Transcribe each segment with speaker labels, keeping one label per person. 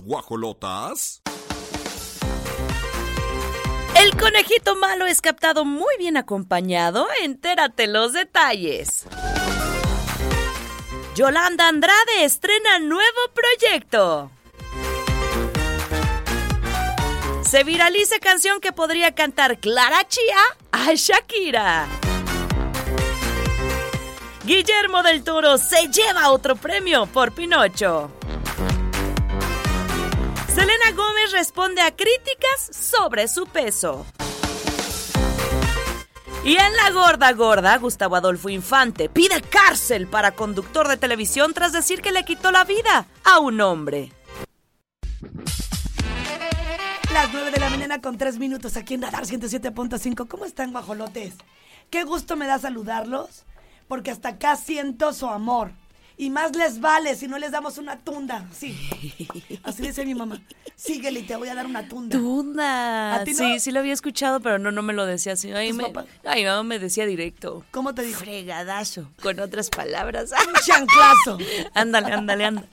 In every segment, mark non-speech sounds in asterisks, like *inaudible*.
Speaker 1: Guajolotas.
Speaker 2: El conejito malo es captado muy bien acompañado. Entérate los detalles. Yolanda Andrade estrena nuevo proyecto. Se viraliza canción que podría cantar Clara Chía a Shakira. Guillermo del Toro se lleva otro premio por Pinocho. Selena Gómez responde a críticas sobre su peso. Y en la gorda gorda, Gustavo Adolfo Infante pide cárcel para conductor de televisión tras decir que le quitó la vida a un hombre.
Speaker 3: Las 9 de la mañana con 3 minutos aquí en Radar 107.5. ¿Cómo están, guajolotes? Qué gusto me da saludarlos, porque hasta acá siento su amor. Y más les vale si no les damos una tunda. Sí. Así dice mi mamá. Síguele y te voy a dar una tunda.
Speaker 2: Tunda.
Speaker 3: ¿A ti no?
Speaker 2: Sí, sí lo había escuchado, pero no, no me lo decía así. Ay,
Speaker 3: ¿Tus
Speaker 2: me, ay, no, me decía directo.
Speaker 3: ¿Cómo te dijo?
Speaker 2: Fregadazo. Con otras palabras.
Speaker 3: Un chanclazo.
Speaker 2: Ándale, ándale, ándale.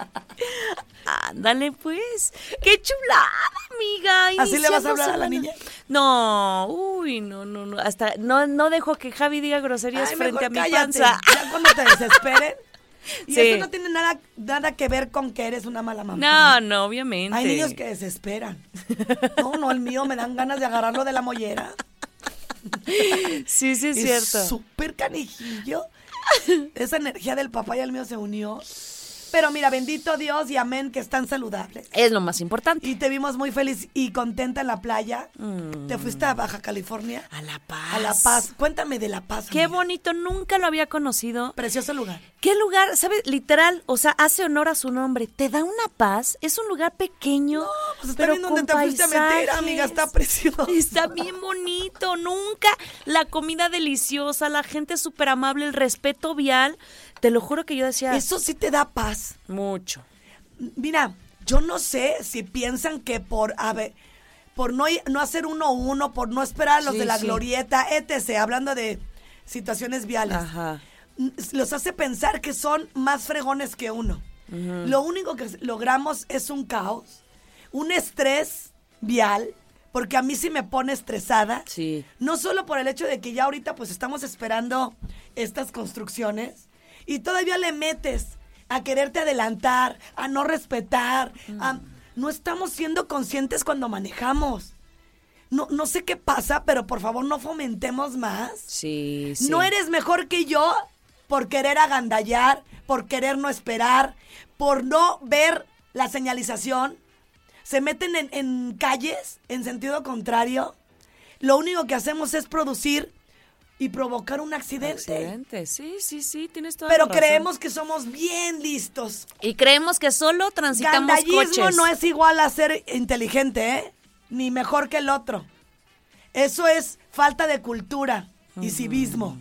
Speaker 2: Ándale, pues. ¡Qué chulada, amiga!
Speaker 3: ¿Así le vas a hablar a la niña?
Speaker 2: No, uy, no, no, no. Hasta no, no dejo que Javi diga groserías
Speaker 3: Ay,
Speaker 2: frente
Speaker 3: mejor
Speaker 2: a mi
Speaker 3: cállate.
Speaker 2: panza.
Speaker 3: Ya cuando te desesperen. *laughs* *laughs* Y
Speaker 2: Sí.
Speaker 3: eso no tiene nada, nada que ver con que eres una mala mamá.
Speaker 2: No, no, obviamente.
Speaker 3: Hay niños que desesperan. No, no, el mío me dan ganas de agarrarlo de la mollera. *laughs*
Speaker 2: Sí, sí, es
Speaker 3: Es
Speaker 2: cierto.
Speaker 3: súper canijillo. Esa energía del papá y el mío se unió. Pero mira, bendito Dios y amén que están saludables.
Speaker 2: Es lo más importante.
Speaker 3: Y te vimos muy feliz y contenta en la playa.
Speaker 2: Mm.
Speaker 3: ¿Te fuiste a Baja California?
Speaker 2: A La Paz.
Speaker 3: A La Paz. Cuéntame de La Paz.
Speaker 2: Qué
Speaker 3: amiga.
Speaker 2: bonito, nunca lo había conocido.
Speaker 3: Precioso lugar.
Speaker 2: ¿Qué lugar? ¿Sabes? Literal, o sea, hace honor a su nombre. Te da una paz. Es un lugar pequeño.
Speaker 3: No, pues está
Speaker 2: pero
Speaker 3: bien donde te fuiste a meter, amiga. Está precioso.
Speaker 2: Está bien bonito, nunca. La comida deliciosa, la gente súper amable, el respeto vial. Te lo juro que yo decía
Speaker 3: Eso sí te da paz.
Speaker 2: mucho.
Speaker 3: Mira, yo no sé si piensan que por a ver, por no, no hacer uno a uno, por no esperar a los
Speaker 2: Sí,
Speaker 3: de la
Speaker 2: sí.
Speaker 3: glorieta, etc., hablando de situaciones viales,
Speaker 2: Ajá.
Speaker 3: los hace pensar que son más fregones que uno. Lo único que logramos es un caos, un estrés vial, porque a mí sí me pone estresada.
Speaker 2: Sí.
Speaker 3: No solo por el hecho de que ya ahorita pues estamos esperando estas construcciones y todavía le metes a quererte adelantar, a no respetar, a- no estamos siendo conscientes cuando manejamos. No, no sé qué pasa, pero por favor no fomentemos más.
Speaker 2: Sí, sí.
Speaker 3: No eres mejor que yo por querer agandallar, por querer no esperar, por no ver la señalización. Se meten en, en calles en sentido contrario. Lo único que hacemos es producir y provocar un accidente.
Speaker 2: Accidente. Sí, sí, sí, tienes toda
Speaker 3: Pero
Speaker 2: la razón.
Speaker 3: creemos que somos bien listos.
Speaker 2: Y creemos que solo transitamos coches.
Speaker 3: no es igual a ser inteligente, ¿eh? Ni mejor que el otro. Eso es falta de cultura y civismo.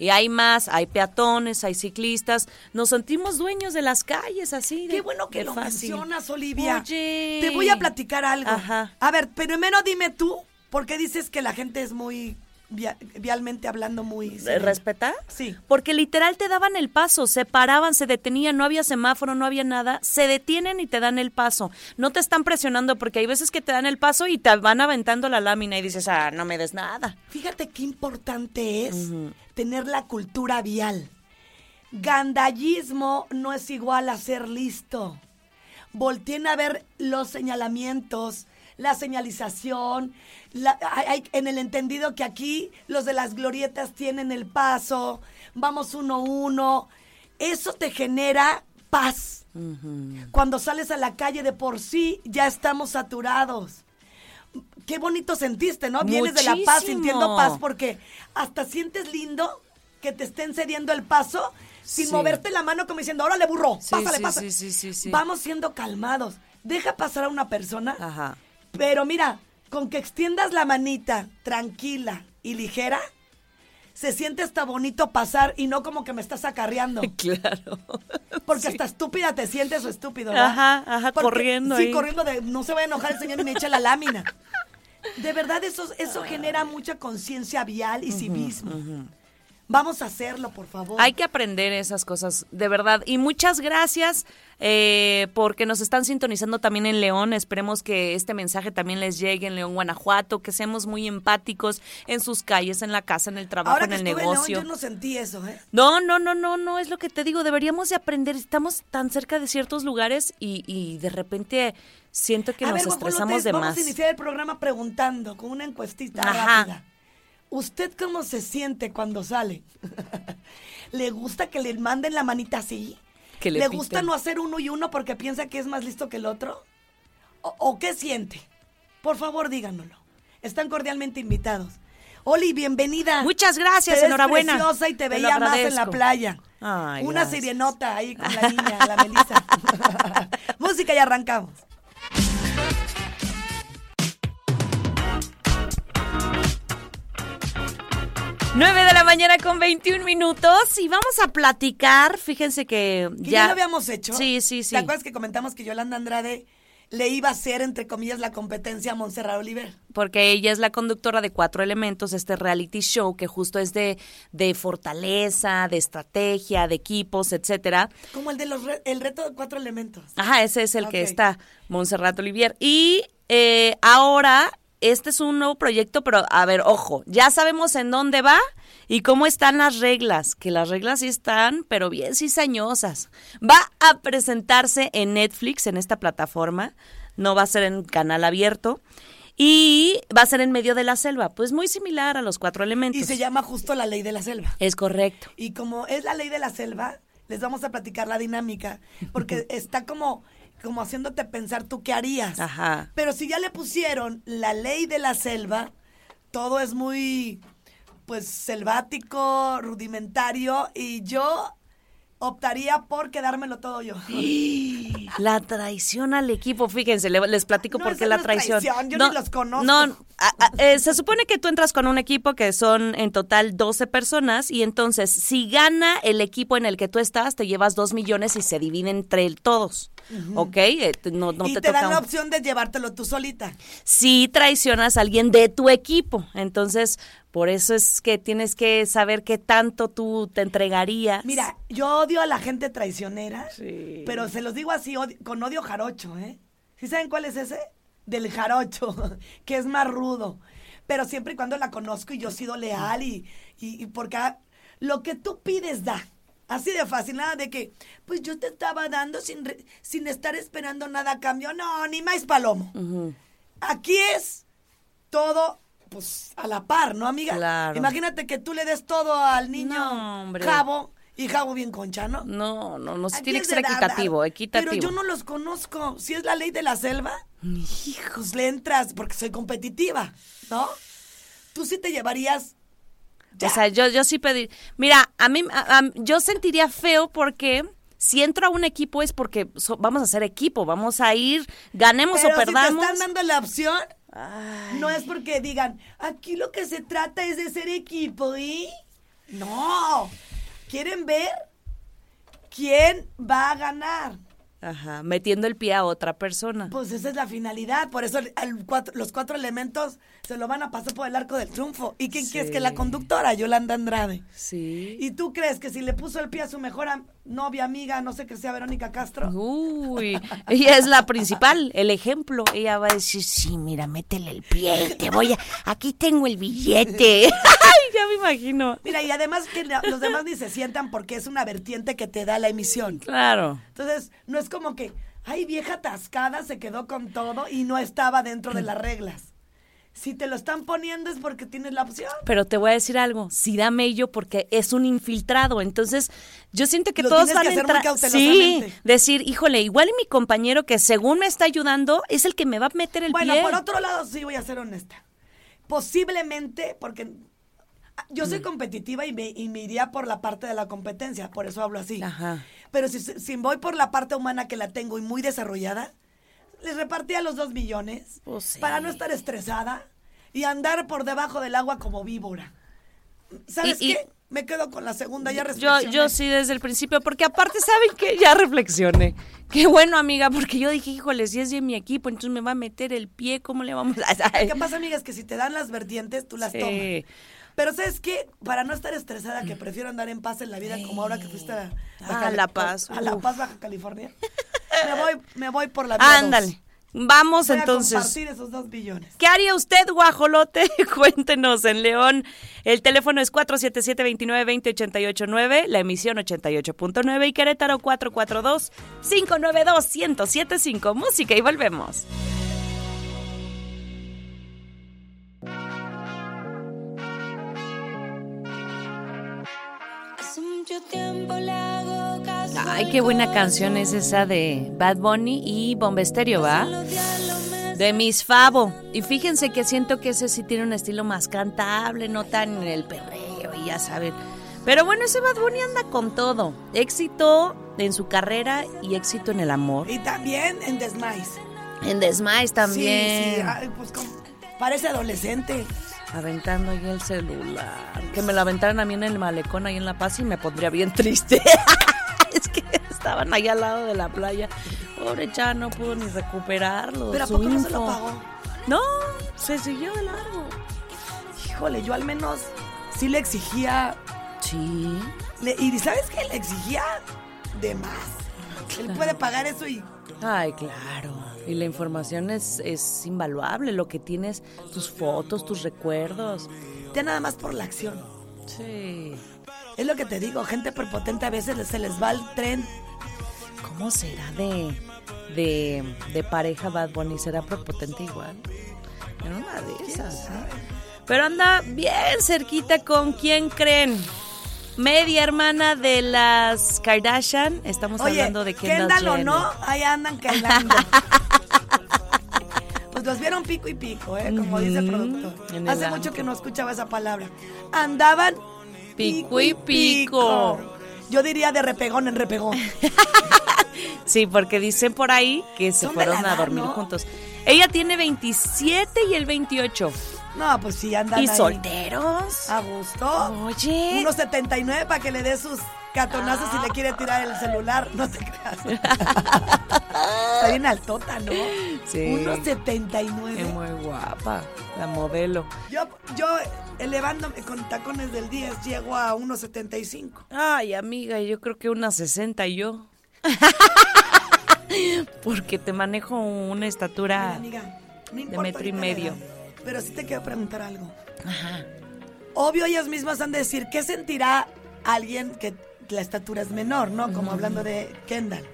Speaker 2: Y hay más, hay peatones, hay ciclistas. Nos sentimos dueños de las calles así. de-
Speaker 3: Qué bueno que lo
Speaker 2: fácil.
Speaker 3: mencionas, Olivia.
Speaker 2: Oye.
Speaker 3: Te voy a platicar algo.
Speaker 2: Ajá.
Speaker 3: A ver, primero dime tú, ¿por qué dices que la gente es muy, vialmente hablando, muy...
Speaker 2: ¿De ¿Respetar?
Speaker 3: Sí.
Speaker 2: Porque literal te daban el paso, se paraban, se detenían, no había semáforo, no había nada, se detienen y te dan el paso. No te están presionando porque hay veces que te dan el paso y te van aventando la lámina y dices, ah, no me des nada.
Speaker 3: Fíjate qué importante es tener la cultura vial. Gandallismo no es igual a ser listo. Volteen a ver los señalamientos, la señalización, la- hay- en el entendido que aquí los de las glorietas tienen el paso, vamos uno a uno. Eso te genera paz. Cuando sales a la calle de por sí ya estamos saturados. Qué bonito sentiste, ¿no? Vienes de La Paz sintiendo paz porque hasta sientes lindo que te estén cediendo el paso sin
Speaker 2: Sí.
Speaker 3: moverte la mano como diciendo, órale burro,
Speaker 2: Sí,
Speaker 3: pásale,
Speaker 2: sí,
Speaker 3: pásale.
Speaker 2: sí, sí, sí, sí.
Speaker 3: Vamos siendo calmados. Deja pasar a una persona,
Speaker 2: Ajá.
Speaker 3: Pero mira, con que extiendas la manita tranquila y ligera, se siente hasta bonito pasar y no como que me estás acarreando. *laughs*
Speaker 2: Claro.
Speaker 3: Porque hasta estúpida te sientes o estúpido, ¿verdad?
Speaker 2: Ajá, ajá,
Speaker 3: Porque-
Speaker 2: corriendo
Speaker 3: Sí,
Speaker 2: ahí.
Speaker 3: corriendo de no se va a enojar el señor y me echa la lámina. De verdad, eso, eso genera mucha conciencia vial y civismo. Vamos a hacerlo, por favor.
Speaker 2: Hay que aprender esas cosas, de verdad. Y muchas gracias eh, porque nos están sintonizando también en León. Esperemos que este mensaje también les llegue en León, Guanajuato, que seamos muy empáticos en sus calles, en la casa, en el trabajo,
Speaker 3: Ahora
Speaker 2: en el
Speaker 3: estuve en León,
Speaker 2: negocio.
Speaker 3: yo no sentí eso, ¿eh?
Speaker 2: No, no, no, no, no, es lo que te digo, deberíamos de aprender, estamos tan cerca de ciertos lugares y, y de repente siento que
Speaker 3: a
Speaker 2: nos
Speaker 3: ver,
Speaker 2: estresamos de
Speaker 3: vamos
Speaker 2: más.
Speaker 3: a iniciar el programa preguntando con una encuestita
Speaker 2: Ajá.
Speaker 3: rápida. ¿Usted cómo se siente cuando sale? ¿Le gusta que le manden la manita así?
Speaker 2: Que le
Speaker 3: ¿Le
Speaker 2: piten.
Speaker 3: gusta no hacer uno y uno porque piensa que es más listo que el otro? ¿O, o qué siente? Por favor, díganoslo. Están cordialmente invitados. Oli, bienvenida.
Speaker 2: Muchas gracias,
Speaker 3: Te
Speaker 2: enhorabuena.
Speaker 3: preciosa y te veía más en la playa.
Speaker 2: Ay,
Speaker 3: Una
Speaker 2: gracias.
Speaker 3: sirenota ahí con la niña, la Melissa. *laughs* Música y arrancamos.
Speaker 2: 9 de la mañana con 21 minutos y vamos a platicar, fíjense que ya...
Speaker 3: ya, lo habíamos hecho.
Speaker 2: Sí, sí, sí.
Speaker 3: ¿Te acuerdas que comentamos que Yolanda Andrade le iba a hacer, entre comillas, la competencia a Montserrat Oliver?
Speaker 2: porque ella es la conductora de Cuatro Elementos, este reality show que justo es de, de fortaleza, de estrategia, de equipos, etcétera.
Speaker 3: Como el de los re- el reto de cuatro elementos.
Speaker 2: Ajá, ese es el que está, Montserrat Olivier. Y eh, ahora, este es un nuevo proyecto, pero a ver, ojo, ya sabemos en dónde va y cómo están las reglas, que las reglas sí están, pero bien cizañosas. Va a presentarse en Netflix, en esta plataforma, no va a ser en canal abierto. Y va a ser en medio de la selva, pues muy similar a los cuatro elementos.
Speaker 3: Y se llama justo la ley de la selva.
Speaker 2: Es correcto.
Speaker 3: Y como es la ley de la selva, les vamos a platicar la dinámica, porque *laughs* está como, como haciéndote pensar tú qué harías.
Speaker 2: Ajá.
Speaker 3: Pero si ya le pusieron la ley de la selva, todo es muy, pues, selvático, rudimentario, y yo optaría por quedármelo todo yo. *gasps* *gasps*
Speaker 2: La traición al equipo, fíjense, le- les platico
Speaker 3: No,
Speaker 2: por qué
Speaker 3: no
Speaker 2: la traición.
Speaker 3: traición, yo ni los conozco.
Speaker 2: No, a- a- eh, se supone que tú entras con un equipo que son en total 12 personas y entonces si gana el equipo en el que tú estás, te llevas 2 millones y se divide entre todos, ¿ok? Eh, te- no, no
Speaker 3: y
Speaker 2: te,
Speaker 3: te,
Speaker 2: toca
Speaker 3: dan la opción de llevártelo tú solita.
Speaker 2: si traicionas a alguien de tu equipo. Entonces, por eso es que tienes que saber qué tanto tú te entregarías.
Speaker 3: Mira, yo odio a la gente traicionera, pero se los digo así, con odio jarocho, ¿eh? ¿Sí saben cuál es ese? Del jarocho, *laughs* que es más rudo. Pero siempre y cuando la conozco y yo he sido leal y, y, y porque lo que tú pides da. Así de fácil, nada de que, pues yo te estaba dando sin, re- sin estar esperando nada a cambio. No, ni más palomo. Aquí es todo, pues, a la par, ¿no, amiga?
Speaker 2: Claro.
Speaker 3: Imagínate que tú le des todo al niño
Speaker 2: No.
Speaker 3: Jabo y Jabo bien concha, ¿no?
Speaker 2: No, no, no, sí tiene que ser
Speaker 3: dar, dar.
Speaker 2: equitativo, equitativo.
Speaker 3: Pero yo no los conozco. Si es la ley de la selva, hijos, le entras porque soy competitiva, ¿no? Tú sí te llevarías. ya.
Speaker 2: O sea, yo, yo sí pedir. Mira, a mí, a- a- yo sentiría feo porque si entro a un equipo es porque so- vamos a ser equipo, vamos a ir, ganemos
Speaker 3: Pero
Speaker 2: o perdamos.
Speaker 3: si te están dando la opción, no es porque digan, aquí lo que se trata es de ser equipo, ¿y? No. Quieren ver quién va a ganar.
Speaker 2: Ajá, metiendo el pie a otra persona.
Speaker 3: Pues esa es la finalidad, por eso el- al cuatro- los cuatro elementos se lo van a pasar por el arco del triunfo. ¿Y quién
Speaker 2: Sí.
Speaker 3: crees que la conductora, Yolanda Andrade?
Speaker 2: Sí.
Speaker 3: ¿Y tú crees que si le puso el pie a su mejor am- novia, amiga, no sé que sea Verónica Castro?
Speaker 2: Uy, ella es la principal, el ejemplo. Ella va a decir, sí, mira, métele el pie, te voy a... Aquí tengo el billete. *laughs* Ay, ya me imagino.
Speaker 3: Mira, y además que los demás ni se sientan porque es una vertiente que te da la emisión.
Speaker 2: Claro.
Speaker 3: Entonces, no es como que, ay, vieja atascada, se quedó con todo y no estaba dentro de las reglas. Si te lo están poniendo es porque tienes la opción.
Speaker 2: Pero te voy a decir algo, sí da mello porque es un infiltrado, entonces yo siento que
Speaker 3: Lo
Speaker 2: todos van a entrar, sí, decir, híjole, igual y mi compañero que según me está ayudando es el que me va a meter el
Speaker 3: Bueno,
Speaker 2: pie.
Speaker 3: por otro lado, sí voy a ser honesta. Posiblemente, porque yo
Speaker 2: Mm.
Speaker 3: soy competitiva y me, y me iría por la parte de la competencia, por eso hablo así.
Speaker 2: Ajá.
Speaker 3: Pero si, si voy por la parte humana que la tengo y muy desarrollada, les repartía los dos millones
Speaker 2: Pues sí.
Speaker 3: para no estar estresada y andar por debajo del agua como víbora. ¿Sabes
Speaker 2: Y- y-
Speaker 3: qué? Me quedo con la segunda, ya
Speaker 2: Yo,
Speaker 3: reflexioné.
Speaker 2: yo sí desde el principio, porque aparte, ¿saben que Ya reflexioné. Qué bueno, amiga, porque yo dije, híjole, si es de mi equipo, entonces me va a meter el pie, ¿cómo le vamos a...?
Speaker 3: ¿Qué pasa, amigas? Que si te dan las vertientes, tú las tomas.
Speaker 2: Sí.
Speaker 3: Pero ¿sabes qué? Para no estar estresada, que prefiero andar en paz en la vida como ahora que fuiste a,
Speaker 2: Ah, La Paz,
Speaker 3: A La
Speaker 2: uf.
Speaker 3: Paz, Baja California. Me, voy, me voy por la vía
Speaker 2: Ándale.
Speaker 3: dos.
Speaker 2: Vamos
Speaker 3: Voy a
Speaker 2: entonces.
Speaker 3: compartir esos dos billones.
Speaker 2: ¿Qué haría usted, guajolote? *laughs* Cuéntenos en León. El teléfono es 477-2920-889, la emisión 88.9 y Querétaro 442-592-1075. Música y volvemos.
Speaker 4: Hace mucho tiempo le hago caso
Speaker 2: Ay, qué buena canción es esa de Bad Bunny y Bomba Estéreo, ¿va? De Miss Favo. Y fíjense que siento que ese sí tiene un estilo más cantable, no tan en el perreo, y ya saben. Pero bueno, ese Bad Bunny anda con todo. Éxito en su carrera y éxito en el amor.
Speaker 3: Y también en Desmais.
Speaker 2: En Desmais también.
Speaker 3: Sí, sí, ay, pues como- parece adolescente.
Speaker 2: Aventando ahí el celular. Que me lo aventaran a mí en el malecón ahí en La Paz y me pondría bien triste. *laughs* estaban ahí al lado de la playa. Pobre ya no pudo ni recuperarlo.
Speaker 3: Pero ¿a poco no se lo pagó?
Speaker 2: No, se siguió de largo.
Speaker 3: Híjole, yo al menos sí le exigía.
Speaker 2: Sí.
Speaker 3: le- y ¿sabes qué? Le exigía de más. Él puede pagar eso y.
Speaker 2: Ay, claro. Y la información es, es invaluable. Lo que tienes, tus fotos, tus recuerdos.
Speaker 3: Ya nada más por la acción.
Speaker 2: Sí.
Speaker 3: Es lo que te digo, gente prepotente a veces se les va el tren.
Speaker 2: ¿Cómo será de, de, de pareja Bad Bunny? ¿Será prepotente igual? En una de esas, ¿eh? Pero anda bien cerquita con quién creen. Media hermana de las Kardashian. Estamos
Speaker 3: Oye,
Speaker 2: hablando de Kendall,
Speaker 3: Kendall o no, ahí andan callando. *laughs* pues los vieron pico y pico, ¿eh? Como dice el productor.
Speaker 2: en
Speaker 3: Hace mucho que no escuchaba esa palabra. Andaban
Speaker 2: Pico y pico.
Speaker 3: Yo diría de repegón en repegón. *laughs*
Speaker 2: Sí, porque dicen por ahí que se fueron a dormir
Speaker 3: ¿no?
Speaker 2: juntos. Ella tiene 27 y el 28.
Speaker 3: No, pues sí, andan
Speaker 2: ¿Y
Speaker 3: ahí.
Speaker 2: solteros?
Speaker 3: A gusto.
Speaker 2: Oye.
Speaker 3: Unos 79 para que le dé sus catonazos y le quiere tirar el celular. No te creas. *laughs* Está bien altota, ¿no?
Speaker 2: Sí.
Speaker 3: Unos 79.
Speaker 2: Es muy guapa, la modelo.
Speaker 3: Yo, yo elevándome con tacones del 10 llego a 1.75.
Speaker 2: Ay, amiga, yo creo que una 60 y yo. *laughs* Porque te manejo una estatura.
Speaker 3: Amiga, no
Speaker 2: de metro y medio.
Speaker 3: Pero sí te quiero preguntar algo.
Speaker 2: Ajá.
Speaker 3: Obvio, ellas mismas han de decir, ¿qué sentirá alguien que la estatura es menor, no? Como hablando de Kendall.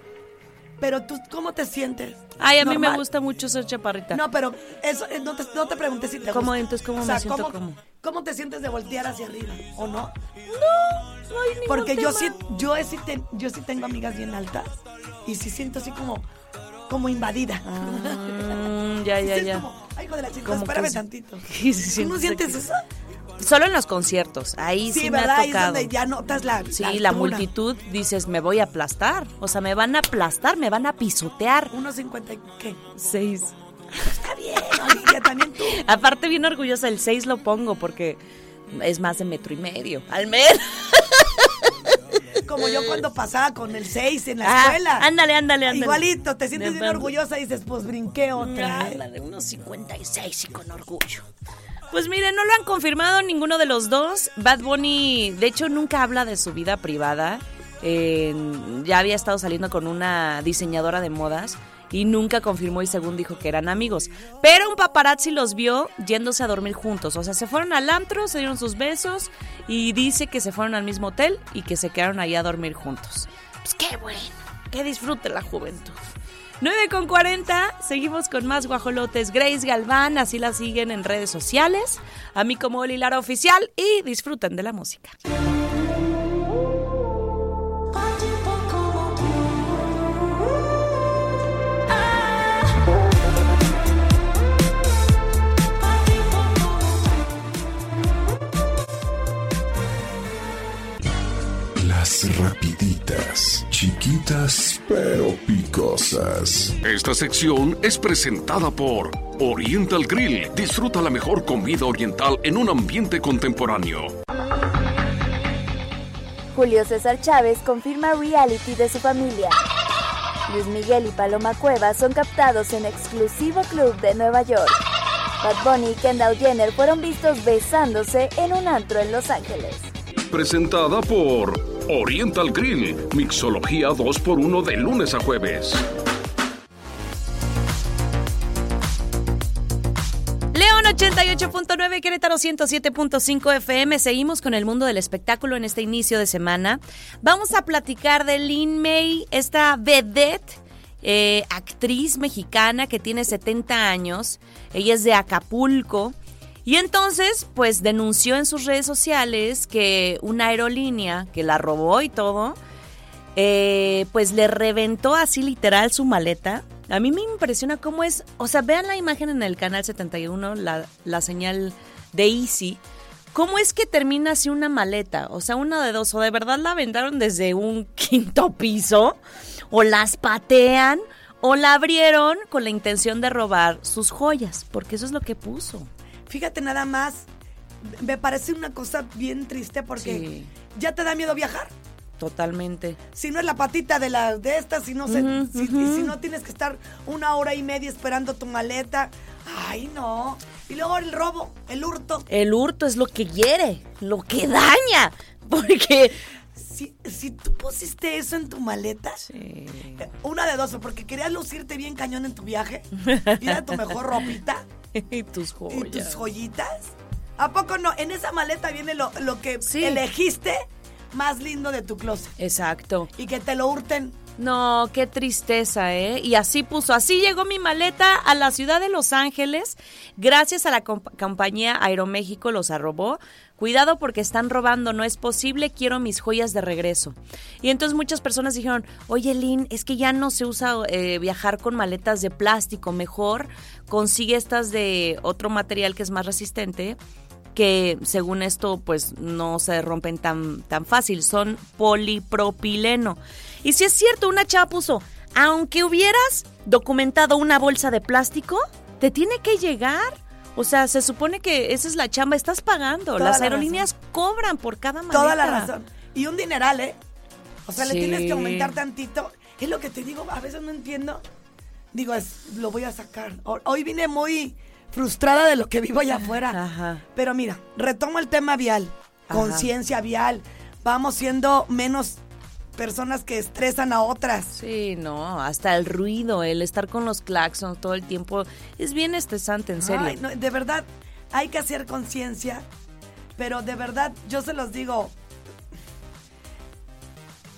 Speaker 3: Pero tú, ¿cómo te sientes?
Speaker 2: Ay, a mí me gusta mucho ser chaparrita.
Speaker 3: No, pero eso, eh, no te, no te pregunté si te
Speaker 2: ¿Cómo?
Speaker 3: gusta.
Speaker 2: Entonces, ¿cómo
Speaker 3: O
Speaker 2: me
Speaker 3: sea,
Speaker 2: siento?
Speaker 3: ¿cómo,
Speaker 2: ¿Cómo?
Speaker 3: ¿Cómo te sientes de voltear hacia arriba? ¿O no?
Speaker 2: no hay ningún
Speaker 3: Porque yo
Speaker 2: tema.
Speaker 3: sí, yo sí, te- yo sí tengo amigas bien altas y sí siento así como, como invadida.
Speaker 2: Mm, *laughs* ya,
Speaker 3: Sí
Speaker 2: ya,
Speaker 3: siento
Speaker 2: ya.
Speaker 3: como, Ay, hijo de la chica,
Speaker 2: Como que
Speaker 3: espérame
Speaker 2: sí.
Speaker 3: tantito. *laughs*
Speaker 2: Sí, sí,
Speaker 3: ¿Tú no
Speaker 2: sientes
Speaker 3: sientes
Speaker 2: aquí.
Speaker 3: eso?
Speaker 2: Solo en los conciertos. Ahí sí,
Speaker 3: Sí,
Speaker 2: me
Speaker 3: ¿verdad?
Speaker 2: ha
Speaker 3: Ahí es
Speaker 2: tocado.
Speaker 3: donde ya notas la
Speaker 2: Sí,
Speaker 3: la,
Speaker 2: multitud dices, me voy a aplastar. O sea, me van a aplastar, me van a pisotear.
Speaker 3: 1.50, ¿qué?
Speaker 2: Seis.
Speaker 3: Está bien, Olivia, también tú. *laughs*
Speaker 2: Aparte, bien orgullosa, el 6 lo pongo porque es más de metro y medio. Al menos. *laughs*
Speaker 3: Como yo cuando pasaba con el 6 en la
Speaker 2: Ah,
Speaker 3: escuela.
Speaker 2: ándale, ándale, ándale.
Speaker 3: Igualito, te sientes bien orgullosa y dices, pues brinqué otra. ¿eh?
Speaker 2: Anda de unos 56 y con orgullo. Pues miren, no lo han confirmado ninguno de los dos. Bad Bunny, de hecho, nunca habla de su vida privada. Eh, ya había estado saliendo con una diseñadora de modas y nunca confirmó y según dijo que eran amigos. Pero un paparazzi los vio yéndose a dormir juntos. O sea, se fueron al antro, se dieron sus besos y dice que se fueron al mismo hotel y que se quedaron ahí a dormir juntos. Pues qué bueno, que disfrute la juventud. 9 con 40, seguimos con más guajolotes. Grace Galván, así la siguen en redes sociales. A mí como Oli Lara Oficial y disfruten de la música.
Speaker 1: Las rapiditas, chiquitas pero picosas. Esta sección es presentada por Oriental Grill. Disfruta la mejor comida oriental en un ambiente contemporáneo.
Speaker 5: Julio César Chávez confirma reality de su familia. Luis Miguel y Paloma Cueva son captados en exclusivo club de Nueva York. Bad Bunny y Kendall Jenner fueron vistos besándose en un antro en Los Ángeles.
Speaker 1: Presentada por Oriental Grill, Mixología 2x1 de lunes a jueves.
Speaker 2: León 88.9, Querétaro 107.5 FM. Seguimos con el mundo del espectáculo en este inicio de semana. Vamos a platicar de Lin May, esta vedette, eh, actriz mexicana que tiene 70 años. Ella es de Acapulco. Y entonces, pues denunció en sus redes sociales que una aerolínea que la robó y todo, eh, pues le reventó así literal su maleta. A mí me impresiona cómo es, o sea, vean la imagen en el canal 71, la, la señal de Easy. ¿Cómo es que termina así una maleta? O sea, una de dos, o de verdad la aventaron desde un *laughs* quinto piso, o las patean, o la abrieron con la intención de robar sus joyas, porque eso es lo que puso.
Speaker 3: Fíjate nada más, me parece una cosa bien triste porque
Speaker 2: Sí.
Speaker 3: ya te da miedo viajar.
Speaker 2: Totalmente.
Speaker 3: Si no es la patita de las de estas, si no se, si, no tienes que estar una hora y media esperando tu maleta. Ay, no. Y luego el robo, el hurto.
Speaker 2: El hurto es lo que hiere, lo que daña, porque...
Speaker 3: Si, si tú pusiste eso en tu maleta, eh, una de dos, porque querías lucirte bien cañón en tu viaje, *laughs* y era tu mejor ropita *laughs*
Speaker 2: y tus joyas.
Speaker 3: y tus joyitas. ¿A poco no? En esa maleta viene lo, lo que
Speaker 2: Sí.
Speaker 3: elegiste más lindo de tu closet.
Speaker 2: Exacto.
Speaker 3: Y que te lo hurten.
Speaker 2: No, qué tristeza, ¿eh? Y así puso, así llegó mi maleta a la ciudad de Los Ángeles, gracias a la comp- compañía Aeroméxico los arrobó. Cuidado porque están robando, no es posible, quiero mis joyas de regreso. Y entonces muchas personas dijeron, oye Lynn, es que ya no se usa eh, viajar con maletas de plástico, mejor consigue estas de otro material que es más resistente que según esto pues no se rompen tan, tan fácil, son polipropileno. Y si es cierto, una chava puso, aunque hubieras documentado una bolsa de plástico, te tiene que llegar. O sea, se supone que esa es la chamba, estás pagando.
Speaker 3: Toda
Speaker 2: Las
Speaker 3: la
Speaker 2: aerolíneas cobran por cada maleta.
Speaker 3: Toda la razón. Y un dineral, ¿eh? O sea, le tienes que aumentar tantito. Es lo que te digo, a veces no entiendo. Digo, es, lo voy a sacar. Ho- Hoy vine muy frustrada de lo que vivo allá afuera. *laughs*
Speaker 2: Ajá.
Speaker 3: Pero mira, retomo el tema vial. Conciencia vial. Vamos siendo menos personas que estresan a otras.
Speaker 2: Sí, no, hasta el ruido, el estar con los claxons todo el tiempo, es bien estresante, en serio.
Speaker 3: Ay, no, de verdad, hay que hacer conciencia. Pero de verdad, yo se los digo.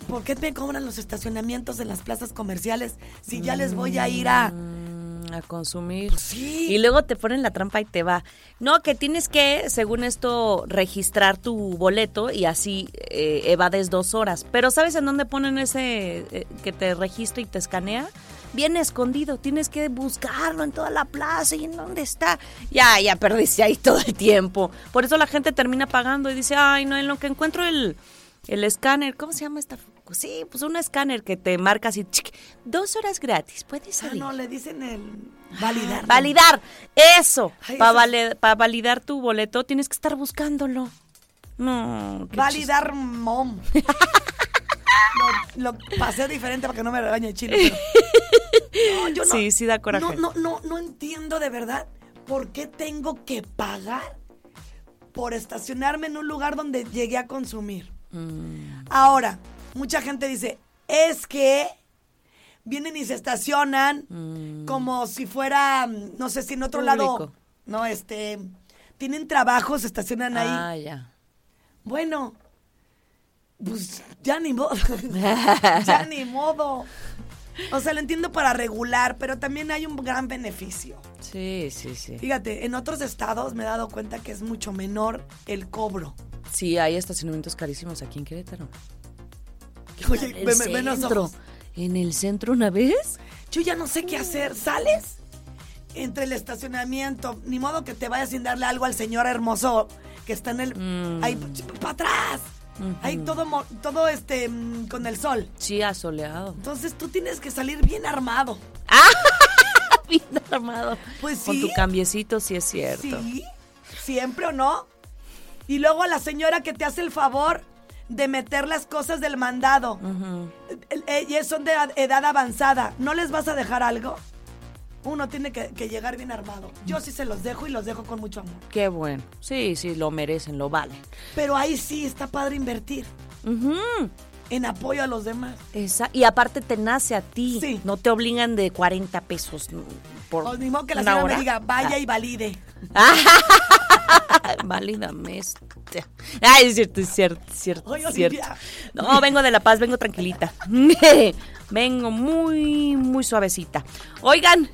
Speaker 3: ¿Por qué me cobran los estacionamientos en las plazas comerciales si ya les voy a ir a...
Speaker 2: Mm, a consumir.
Speaker 3: Pues sí.
Speaker 2: Y luego te ponen la trampa y te va. No, que tienes que, según esto, registrar tu boleto y así eh, evades dos horas. Pero ¿sabes en dónde ponen ese eh, que te registra y te escanea? Bien escondido, tienes que buscarlo en toda la plaza y en dónde está. Ya, ya perdiste ahí todo el tiempo. Por eso la gente termina pagando y dice, ay, no, en lo que encuentro el, el escáner, ¿cómo se llama esta? Sí, pues un escáner que te marca así, chic, dos horas gratis, puedes
Speaker 3: Ah,
Speaker 2: salir.
Speaker 3: no, le dicen el validar.
Speaker 2: Validar, eso. Para validar tu boleto tienes que estar buscándolo. No,
Speaker 3: Validar mom. *laughs* lo, lo pasé diferente para que no me regañe el chino. pero- *laughs* No, yo no-
Speaker 2: Sí, sí da coraje.
Speaker 3: No, no, no, no entiendo de verdad por qué tengo que pagar por estacionarme en un lugar donde llegué a consumir.
Speaker 2: Mm.
Speaker 3: Ahora, mucha gente dice, es que vienen y se estacionan como si fuera, mm, no sé si en otro lado, no, este, tienen trabajo, se estacionan ahí.
Speaker 2: Ah, ya.
Speaker 3: Bueno, pues ya ni modo. *laughs* ya ni modo. O sea, lo entiendo para regular, pero también hay un gran beneficio.
Speaker 2: Sí, sí, sí.
Speaker 3: Fíjate, en otros estados me he dado cuenta que es mucho menor el cobro.
Speaker 2: Sí, hay estacionamientos carísimos aquí en Querétaro.
Speaker 3: Oye,
Speaker 2: En el
Speaker 3: ve- ve- ve los
Speaker 2: centro. ¿En el centro una vez?
Speaker 3: Yo ya no sé qué hacer. ¿Sales? Entre el estacionamiento. Ni modo que te vayas sin darle algo al señor hermoso que está en el...
Speaker 2: Mm.
Speaker 3: Ahí, para atrás. Ahí todo, todo este, mm, con el sol.
Speaker 2: Sí, asoleado.
Speaker 3: Entonces tú tienes que salir bien armado. *laughs*
Speaker 2: Bien armado.
Speaker 3: Pues
Speaker 2: Con
Speaker 3: sí.
Speaker 2: tu cambiecito, sí es cierto.
Speaker 3: Sí, siempre o no. Y luego a la señora que te hace el favor de meter las cosas del mandado.
Speaker 2: Ujú.
Speaker 3: Eh, Ellas son de edad avanzada. ¿No les vas a dejar algo? uno tiene que, que llegar bien armado. Yo sí se los dejo y los dejo con mucho amor.
Speaker 2: Qué bueno. Sí, sí, lo merecen, lo valen.
Speaker 3: Pero ahí sí está padre invertir en apoyo a los demás.
Speaker 2: Esa, y aparte te nace a ti.
Speaker 3: Sí.
Speaker 2: No te obligan de 40 pesos por
Speaker 3: O ni modo que la señora
Speaker 2: hora.
Speaker 3: me diga, vaya y valide. *laughs*
Speaker 2: Válidame Ay, es cierto, es cierto, es cierto.
Speaker 3: Oye,
Speaker 2: es cierto.
Speaker 3: Olivia.
Speaker 2: No, vengo de La Paz, vengo tranquilita. *laughs* vengo muy, muy suavecita. Oigan,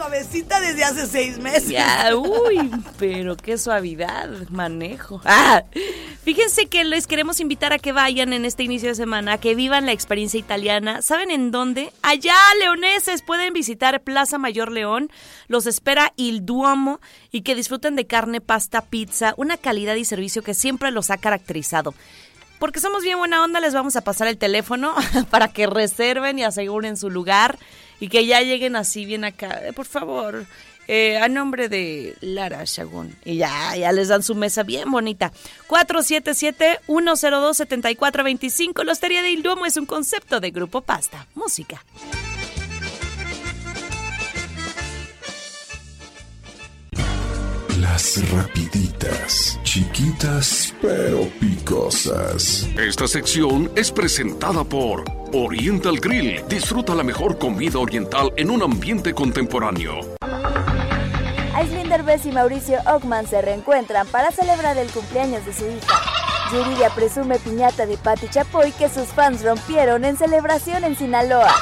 Speaker 3: suavecita desde hace seis meses.
Speaker 2: ya, uy, pero qué suavidad, manejo. *laughs* Ah, fíjense que les queremos invitar a que vayan en este inicio de semana, a que vivan la experiencia italiana. ¿Saben en dónde? Allá, leoneses, pueden visitar Plaza Mayor León. Los espera Il Duomo y que disfruten de carne, pasta, pizza, una calidad y servicio que siempre los ha caracterizado. Porque somos bien buena onda, les vamos a pasar el teléfono *laughs* para que reserven y aseguren su lugar y que ya lleguen así bien acá. Eh, Por favor, eh, a nombre de Lara Shagún. Y ya, ya les dan su mesa bien bonita. 477-102-7425. La Hostería de Il Duomo es un concepto de Grupo Pasta. Música.
Speaker 1: Las rapiditas, chiquitas pero picosas. Esta sección es presentada por Oriental Grill. Disfruta la mejor comida oriental en un ambiente contemporáneo.
Speaker 5: Aislinn Derbez y Mauricio Ockman se reencuentran para celebrar el cumpleaños de su hija. Yuridia presume piñata de Patti Chapoy que sus fans rompieron en celebración en Sinaloa.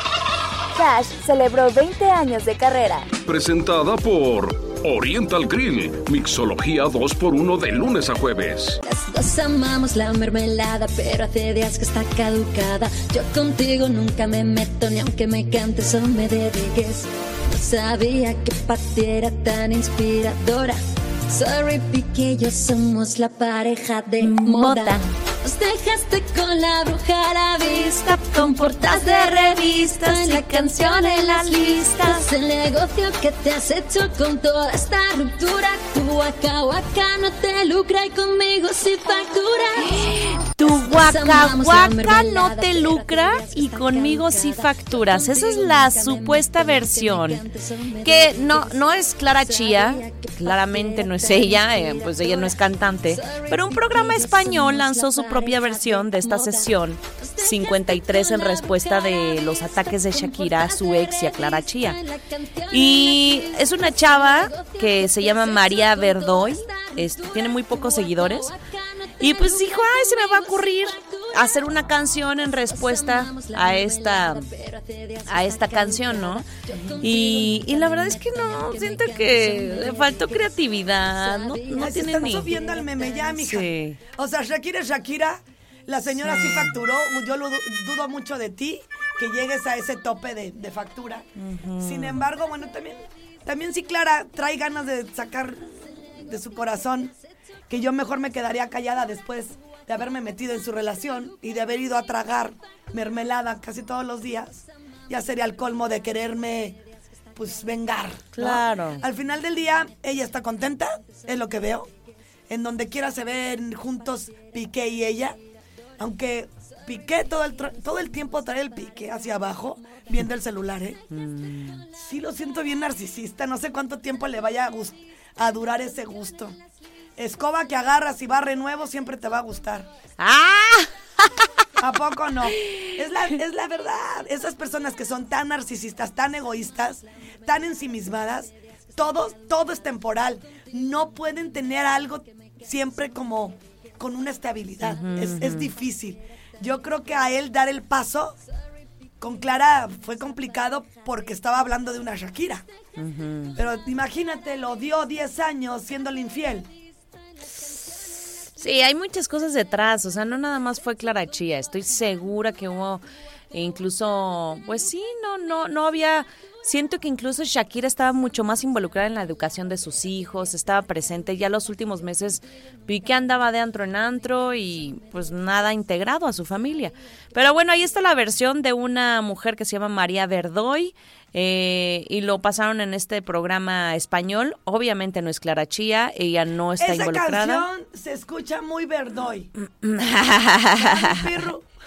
Speaker 5: Cash celebró 20 años de carrera.
Speaker 1: Presentada por Oriental Grill. Mixología 2x1 de lunes a jueves.
Speaker 6: Las dos amamos la mermelada, pero hace días que está caducada. Yo contigo nunca me meto, ni aunque me cantes o me dediques. No sabía que Pati era tan inspiradora. Sorry, Piqué, yo somos la pareja de moda. Nos dejaste con la bruja a la vista, con portadas de revistas, la canción en las listas. El negocio que te has hecho con toda esta ruptura, tu waka waka no te lucra y conmigo sí factura.
Speaker 2: Tu guaca guaca no te lucra y conmigo sí facturas. Esa es la supuesta versión. Que no, no es Clara Chía, claramente no es ella, eh, pues ella no es cantante, pero un programa español lanzó su propia versión de esta sesión 53 en respuesta de los ataques de Shakira a su ex y a Clara Chía. Y es una chava que se llama María Verdoy, este, tiene muy pocos seguidores. Y pues dijo, ay, se me va a ocurrir hacer una canción en respuesta a esta a esta canción, ¿no? Y, y la verdad es que no, siento que le faltó creatividad, no, no
Speaker 3: Ay, se
Speaker 2: tiene
Speaker 3: están
Speaker 2: ni...
Speaker 3: subiendo al meme ya, mija.
Speaker 2: Sí.
Speaker 3: O sea, Shakira es Shakira. La señora sí, facturó. Yo lo du- dudo mucho de ti que llegues a ese tope de, de factura. Sin embargo, bueno, también, también sí, Clara trae ganas de sacar de su corazón que yo mejor me quedaría callada después de haberme metido en su relación y de haber ido a tragar mermelada casi todos los días. Ya sería el colmo de quererme, pues, vengar. ¿no?
Speaker 2: Claro.
Speaker 3: Al final del día, ella está contenta, es lo que veo. En donde quiera se ven juntos Piqué y ella. Aunque Piqué todo el, todo el tiempo trae el pique hacia abajo, viendo el celular, ¿eh? Sí lo siento bien narcisista, no sé cuánto tiempo le vaya a, a durar ese gusto. Escoba que agarras y barre nuevo siempre te va a gustar.
Speaker 2: ¡Ah! *laughs*
Speaker 3: ¿A poco no? Es la, es la verdad. Esas personas que son tan narcisistas, tan egoístas, tan ensimismadas, todo, todo es temporal. No pueden tener algo siempre como con una estabilidad. es, es difícil. Yo creo que a él dar el paso con Clara fue complicado porque estaba hablando de una Shakira. Pero imagínate, lo dio 10 años siéndole infiel.
Speaker 2: Sí, hay muchas cosas detrás, o sea, no nada más fue Clara Chía, estoy segura que hubo e incluso, pues sí, no, no, no había, siento que incluso Shakira estaba mucho más involucrada en la educación de sus hijos, estaba presente, ya los últimos meses vi que andaba de antro en antro y pues nada integrado a su familia. Pero bueno, ahí está la versión de una mujer que se llama María Verdoy, eh, y lo pasaron en este programa español. Obviamente no es Clara Chía, ella no está
Speaker 3: Esa
Speaker 2: involucrada.
Speaker 3: canción se escucha muy verdoy. *laughs*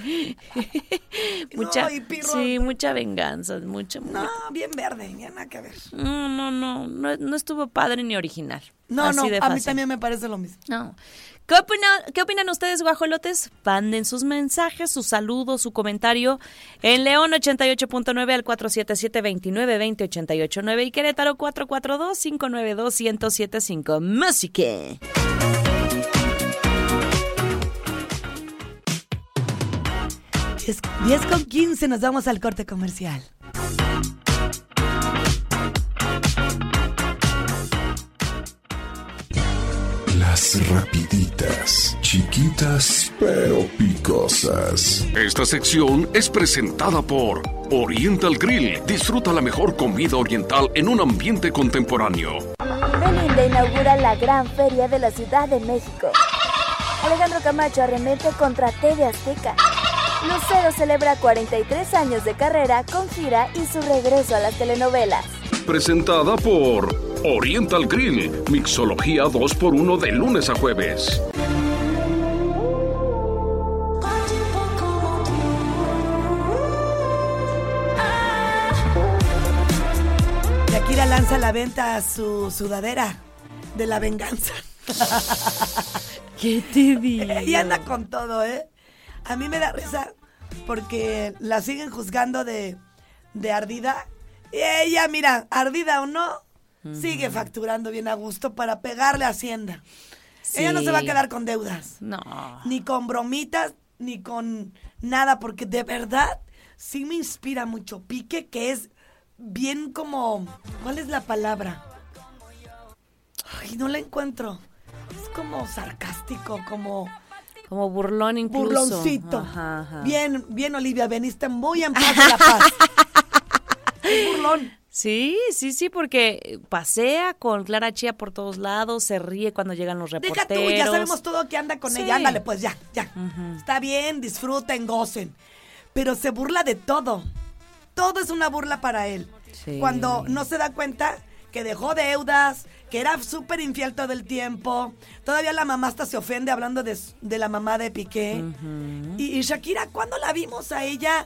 Speaker 3: *laughs*
Speaker 2: Mucha,
Speaker 3: No,
Speaker 2: sí, mucha venganza, mucha,
Speaker 3: No, bien verde, ya nada que ver.
Speaker 2: no, no, no, no, no estuvo padre ni original.
Speaker 3: No,
Speaker 2: Así
Speaker 3: no,
Speaker 2: de
Speaker 3: a mí también me parece lo mismo.
Speaker 2: No. ¿Qué, opina- ¿Qué opinan ustedes, guajolotes? Manden sus mensajes, sus saludos, su comentario en León 88.9 al 477-2920-889 y Querétaro 442-592-1075. Música.
Speaker 3: 10, 10 con 15 nos vamos al corte comercial.
Speaker 1: Las rapiditas, chiquitas pero picosas. Esta sección es presentada por Oriental Grill. Disfruta la mejor comida oriental en un ambiente contemporáneo.
Speaker 5: Belinda inaugura la gran feria de la Ciudad de México. Alejandro Camacho arremete contra TV Azteca. Lucero celebra 43 años de carrera con gira y su regreso a las telenovelas.
Speaker 1: Presentada por Oriental Grill. Mixología 2x1 de lunes a jueves.
Speaker 3: Shakira lanza a la venta su sudadera de la venganza. *laughs*
Speaker 2: ¿Qué te digo? *laughs*
Speaker 3: Y anda con todo, ¿eh? A mí me da risa porque la siguen juzgando de, de ardida. Y ella, mira, ardida o no, sigue facturando bien a gusto para pegarle a Hacienda. Ella no se va a quedar con deudas.
Speaker 2: No.
Speaker 3: Ni con bromitas, ni con nada, porque de verdad sí me inspira mucho. Pique, que es bien como. ¿Cuál es la palabra? Ay, no la encuentro. Es como sarcástico, como
Speaker 2: Como burlón incluso.
Speaker 3: burloncito.
Speaker 2: Ajá, ajá.
Speaker 3: Bien, bien, Olivia, veniste muy en paz de la paz. *laughs* Es burlón.
Speaker 2: Sí, sí, sí, porque pasea con Clara Chía por todos lados, se ríe cuando llegan los
Speaker 3: Deja
Speaker 2: reporteros.
Speaker 3: tú, ya sabemos todo que anda con
Speaker 2: Sí.
Speaker 3: ella. Ándale, pues ya, ya. Está bien, disfruten, gocen. Pero se burla de todo. Todo es una burla para él.
Speaker 2: Sí.
Speaker 3: Cuando no se da cuenta que dejó deudas, que era súper infiel todo el tiempo. Todavía la mamá hasta se ofende hablando de, de la mamá de Piqué. y, y Shakira, ¿cuándo la vimos a ella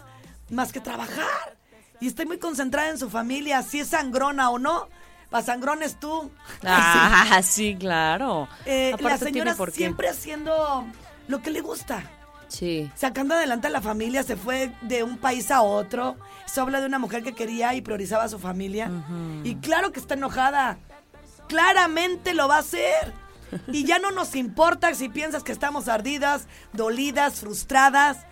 Speaker 3: más que trabajar? Y estoy muy concentrada en su familia, si es sangrona o no. Pa' sangrones tú.
Speaker 2: Ah, *laughs* *laughs* sí, claro.
Speaker 3: Eh, la señora siempre haciendo lo que le gusta.
Speaker 2: Sí.
Speaker 3: Sacando adelante a la familia, se fue de un país a otro. Se habla de una mujer que quería y priorizaba a su familia. Y claro que está enojada. Claramente lo va a hacer. Y ya no nos importa si piensas que estamos ardidas, dolidas, frustradas.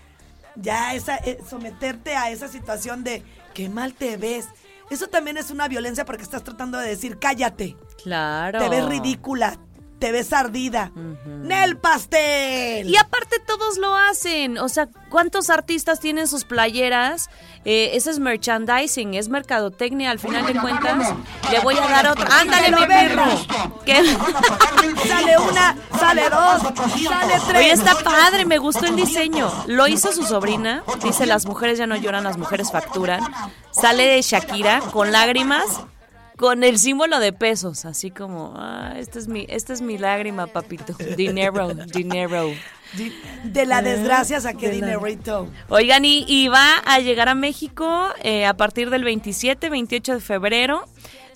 Speaker 3: Ya esa, eh, someterte a esa situación de qué mal te ves. Eso también es una violencia porque estás tratando de decir cállate.
Speaker 2: Claro.
Speaker 3: Te ves ridícula. Te ves ardida. ¡Nel pastel!
Speaker 2: Y aparte todos lo hacen. O sea, ¿cuántos artistas tienen sus playeras? Eh, ese es merchandising, es mercadotecnia. Al final de cuentas, le voy a dar otro. ¡Ándale, mi perro! ¿Qué?
Speaker 3: Sale una, sale dos, sale tres.
Speaker 2: Oye, está padre, me gustó el diseño. Lo hizo su sobrina. Dice, las mujeres ya no lloran, las mujeres facturan. Sale de Shakira con lágrimas, con el símbolo de pesos. Así como, ah, esta es mi, esta es mi lágrima, papito. *laughs* Dinero, dinero.
Speaker 3: De la desgracia saqué
Speaker 2: De la-
Speaker 3: dinerito.
Speaker 2: Oigan, y, y va a llegar a México eh, a partir del 27, 28 de febrero.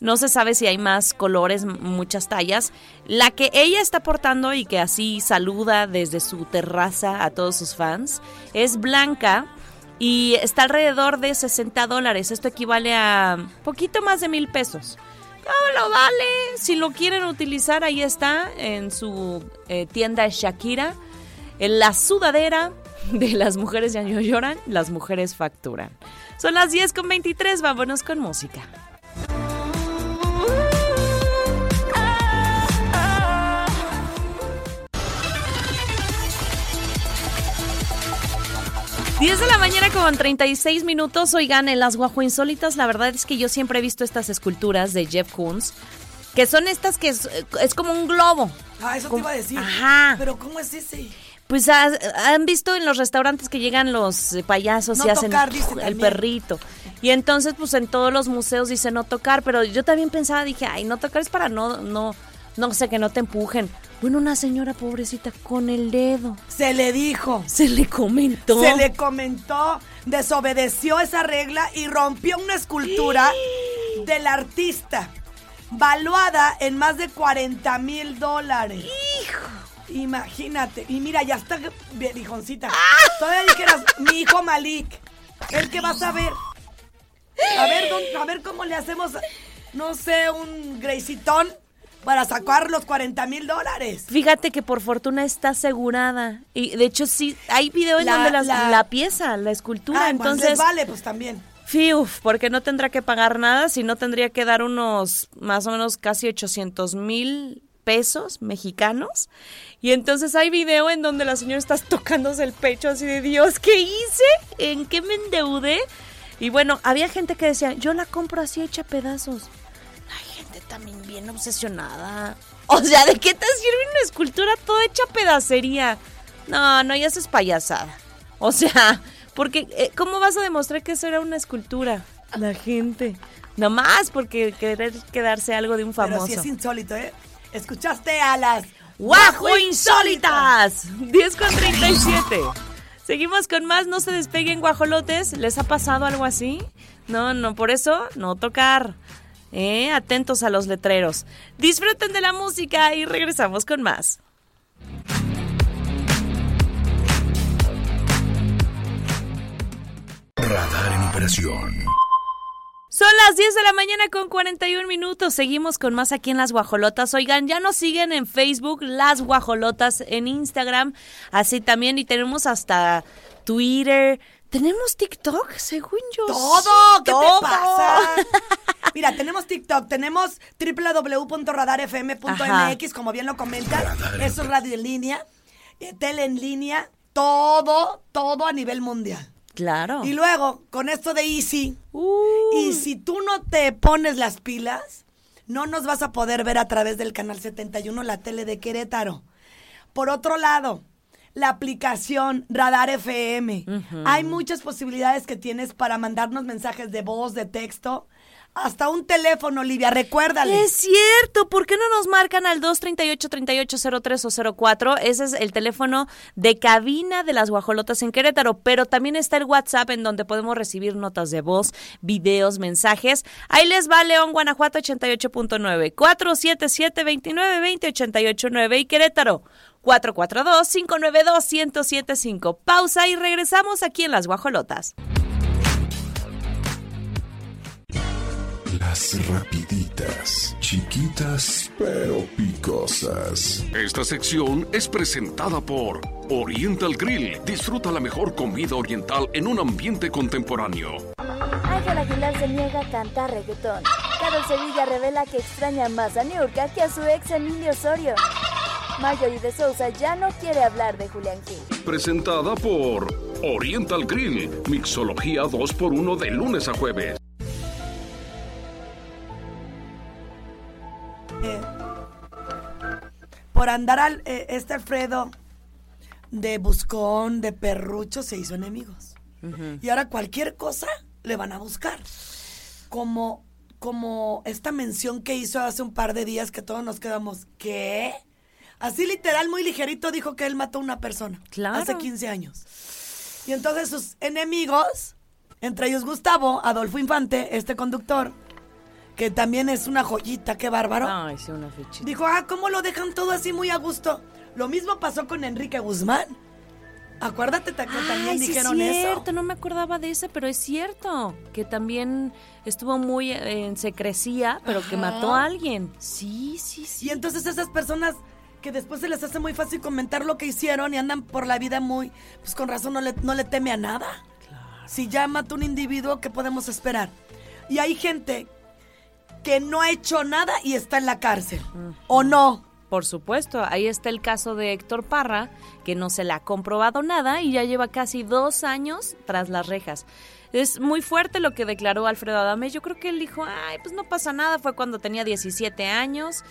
Speaker 2: No se sabe si hay más colores, muchas tallas. La que ella está portando y que así saluda desde su terraza a todos sus fans es blanca y está alrededor de 60 dólares. Esto equivale a poquito más de mil pesos. No lo vale. Si lo quieren utilizar, ahí está en su eh, tienda Shakira. En la sudadera *laughs* de las mujeres ya no lloran, las mujeres facturan. Son las 10 con 23, vámonos con música. Diez de la mañana con 36 minutos. Oigan, en las Guajo Insólitas, la verdad es que yo siempre he visto estas esculturas de Jeff Koons, que son estas que es, es como un globo.
Speaker 3: Ah, eso te
Speaker 2: Como-
Speaker 3: iba a decir.
Speaker 2: Ajá.
Speaker 3: Pero ¿cómo es ese?
Speaker 2: Pues ha- han visto en los restaurantes que llegan los payasos
Speaker 3: No
Speaker 2: y hacen
Speaker 3: tocar, dice
Speaker 2: el
Speaker 3: también.
Speaker 2: perrito. Y entonces, pues en todos los museos dice no tocar, pero yo también pensaba, dije, ay, no tocar es para no, no, no sé, que no te empujen. Bueno, una señora pobrecita con el dedo.
Speaker 3: Se le dijo.
Speaker 2: Se le comentó.
Speaker 3: Se le comentó, desobedeció esa regla y rompió una escultura *gasps* del artista, valuada en más de 40 mil dólares.
Speaker 2: Hijo.
Speaker 3: Imagínate. Y mira, ya está viejoncita. Todavía dijeras, mi hijo Malik. El que va a saber. A ver, don- a ver cómo le hacemos, no sé, un Gracitón para sacar los 40 mil dólares.
Speaker 2: Fíjate que por fortuna está asegurada. Y de hecho sí, hay video en
Speaker 3: La-
Speaker 2: donde las-
Speaker 3: la-
Speaker 2: la, pieza, la escultura.
Speaker 3: Ah,
Speaker 2: entonces,
Speaker 3: les vale, pues también.
Speaker 2: fiuf, porque no tendrá que pagar nada, sino tendría que dar unos más o menos casi 800 mil pesos mexicanos. Y entonces hay video en donde la señora está *laughs* tocándose el pecho así de Dios, ¿qué hice? ¿En qué me endeudé? Y bueno, había gente que decía, yo la compro así hecha pedazos. También bien obsesionada. *laughs* O sea, ¿de qué te sirve una escultura toda hecha pedacería? No, no, ya es payasada. O sea, porque eh, ¿cómo vas a demostrar que eso era una escultura? La gente. Nomás porque querer quedarse algo de un
Speaker 3: Pero
Speaker 2: famoso.
Speaker 3: sí es insólito, ¿eh? Escuchaste a las
Speaker 2: ¡Guajo Insólitas! 10 con 37. Seguimos con más, no se despeguen guajolotes. ¿Les ha pasado algo así? No, no, por eso no tocar. Eh, atentos a los letreros. Disfruten de la música y regresamos con más.
Speaker 1: Radar en operación.
Speaker 2: Son las 10 de la mañana con 41 minutos. Seguimos con más aquí en Las Guajolotas. Oigan, ya nos siguen en Facebook, Las Guajolotas, en Instagram, así también. Y tenemos hasta Twitter. ¿Tenemos TikTok? Según yo.
Speaker 3: ¡Todo! ¿Qué
Speaker 2: Todo.
Speaker 3: te pasa? *laughs* Mira, tenemos TikTok, tenemos www.radarfm.mx, como bien lo comenta.
Speaker 1: Radar
Speaker 3: Eso es radio en línea, eh, tele en línea, todo, todo a nivel mundial.
Speaker 2: Claro.
Speaker 3: Y luego, con esto de Easy,
Speaker 2: Uh,
Speaker 3: y si tú no te pones las pilas, no nos vas a poder ver a través del canal 71, la tele de Querétaro. Por otro lado, la aplicación Radar FM. Hay muchas posibilidades que tienes para mandarnos mensajes de voz, de texto, hasta un teléfono, Olivia, recuérdale.
Speaker 2: Es cierto, ¿por qué no nos marcan al 238-3803 o 04? Ese es el teléfono de cabina de las guajolotas en Querétaro, pero también está el WhatsApp en donde podemos recibir notas de voz, videos, mensajes. Ahí les va León, Guanajuato 88.9, 477-2920-889 y Querétaro 442-592-1075. Pausa y regresamos aquí en las guajolotas.
Speaker 1: Las rapiditas, chiquitas pero picosas. Esta sección es presentada por Oriental Grill. Disfruta la mejor comida oriental en un ambiente contemporáneo.
Speaker 5: Ángel Aguilar se niega a cantar reggaetón. Carol Sevilla revela que extraña más a Niurka que a su ex Emilio Osorio. Marjorie de Sousa ya no quiere hablar de Julián Gil.
Speaker 1: Presentada por Oriental Grill. Mixología 2x1 de lunes a jueves.
Speaker 3: Eh, por andar al, eh, este Alfredo de buscón, de perrucho, se hizo enemigos. Y ahora cualquier cosa le van a buscar. Como, como esta mención que hizo hace un par de días que todos nos quedamos, ¿qué? Así literal, muy ligerito, dijo que él mató a una persona.
Speaker 2: Claro.
Speaker 3: Hace 15 años. Y entonces sus enemigos, entre ellos Gustavo, Adolfo Infante, este conductor, que también es una joyita, qué bárbaro.
Speaker 2: Ay, sí, una fichita.
Speaker 3: Dijo, ah, ¿cómo lo dejan todo así muy a gusto? Lo mismo pasó con Enrique Guzmán. Acuérdate que también
Speaker 2: Ay, sí
Speaker 3: dijeron
Speaker 2: es
Speaker 3: eso.
Speaker 2: cierto, no me acordaba de ese, pero es cierto que también estuvo muy en secrecía, pero que mató a alguien. Sí, sí, sí.
Speaker 3: Y entonces esas personas que después se les hace muy fácil comentar lo que hicieron y andan por la vida muy, pues con razón no le, no le teme a nada. Si ya mató un individuo, ¿qué podemos esperar? Y hay gente que no ha hecho nada y está en la cárcel. ¿O no?
Speaker 2: Por supuesto, ahí está el caso de Héctor Parra, que no se le ha comprobado nada y ya lleva casi dos años tras las rejas. Es muy fuerte lo que declaró Alfredo Adame. Yo creo que él dijo, ay, pues no pasa nada, fue cuando tenía 17 años.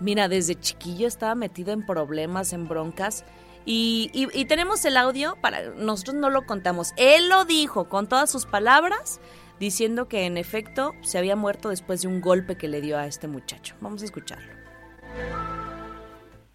Speaker 2: Mira, desde chiquillo estaba metido en problemas, en broncas. Y, y- y tenemos el audio, para nosotros no lo contamos. Él lo dijo con todas sus palabras, diciendo que en efecto se había muerto después de un golpe que le dio a este muchacho. Vamos a escucharlo.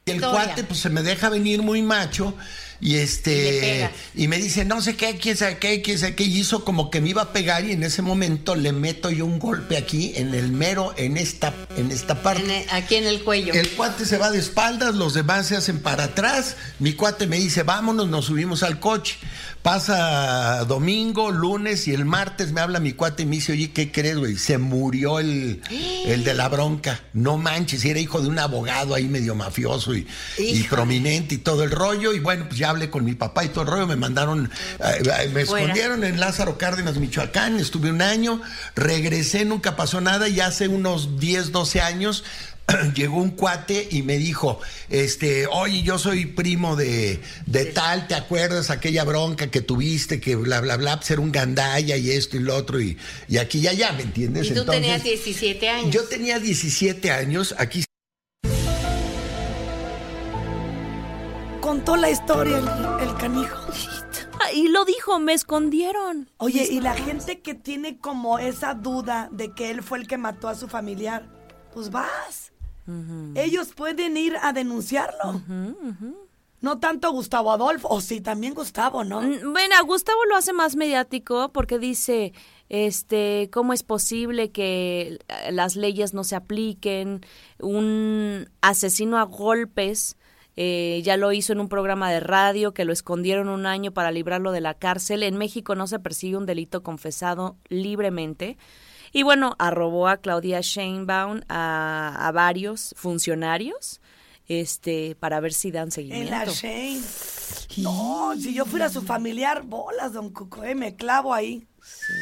Speaker 7: el cuate pues se me deja venir muy macho y este y, me dice no sé qué quién sabe qué quién sabe qué y hizo como que me iba a pegar y en ese momento le meto yo un golpe aquí en el mero en esta en esta parte
Speaker 8: aquí en el cuello
Speaker 7: el cuate se va de espaldas los demás se hacen para atrás mi cuate me dice vámonos nos subimos al coche Pasa domingo, lunes y el martes me habla mi cuate y me dice, oye, ¿qué crees, güey? Se murió el, *gasps* el de la bronca. No manches, era hijo de un abogado ahí medio mafioso y, prominente y todo el rollo. Y bueno, pues ya hablé con mi papá y todo el rollo. Me mandaron, eh, eh, me escondieron en Lázaro Cárdenas, Michoacán. Estuve un año, regresé, nunca pasó nada y hace unos 10, 12 años *clears throat* llegó un cuate y me dijo, este, oye, yo soy primo de, de tal, ¿te acuerdas aquella bronca que tuviste, que bla, bla, bla, ser pues un gandalla y esto y lo otro, y, y aquí ya, ya, ¿me entiendes?
Speaker 8: Y tú tenías 17 años.
Speaker 7: Yo tenía 17 años, aquí...
Speaker 3: Contó la historia el, el canijo.
Speaker 2: Y lo dijo, me escondieron.
Speaker 3: Oye, y la gente que tiene como esa duda de que él fue el que mató a su familiar, pues vas. Ellos pueden ir a denunciarlo. No tanto Gustavo Adolfo, o sí, también Gustavo, ¿no?
Speaker 2: Mm, bueno, Gustavo lo hace más mediático porque dice, este, ¿cómo es posible que las leyes no se apliquen? Un asesino a golpes, eh, ya lo hizo en un programa de radio que lo escondieron un año para librarlo de la cárcel. En México no se persigue un delito confesado libremente. Y bueno, arrobó a Claudia Sheinbaum a, a varios funcionarios este para ver si dan seguimiento.
Speaker 3: En la Shane. No, si yo fuera su familiar, bolas, don Cuco, eh, me clavo ahí. Sí.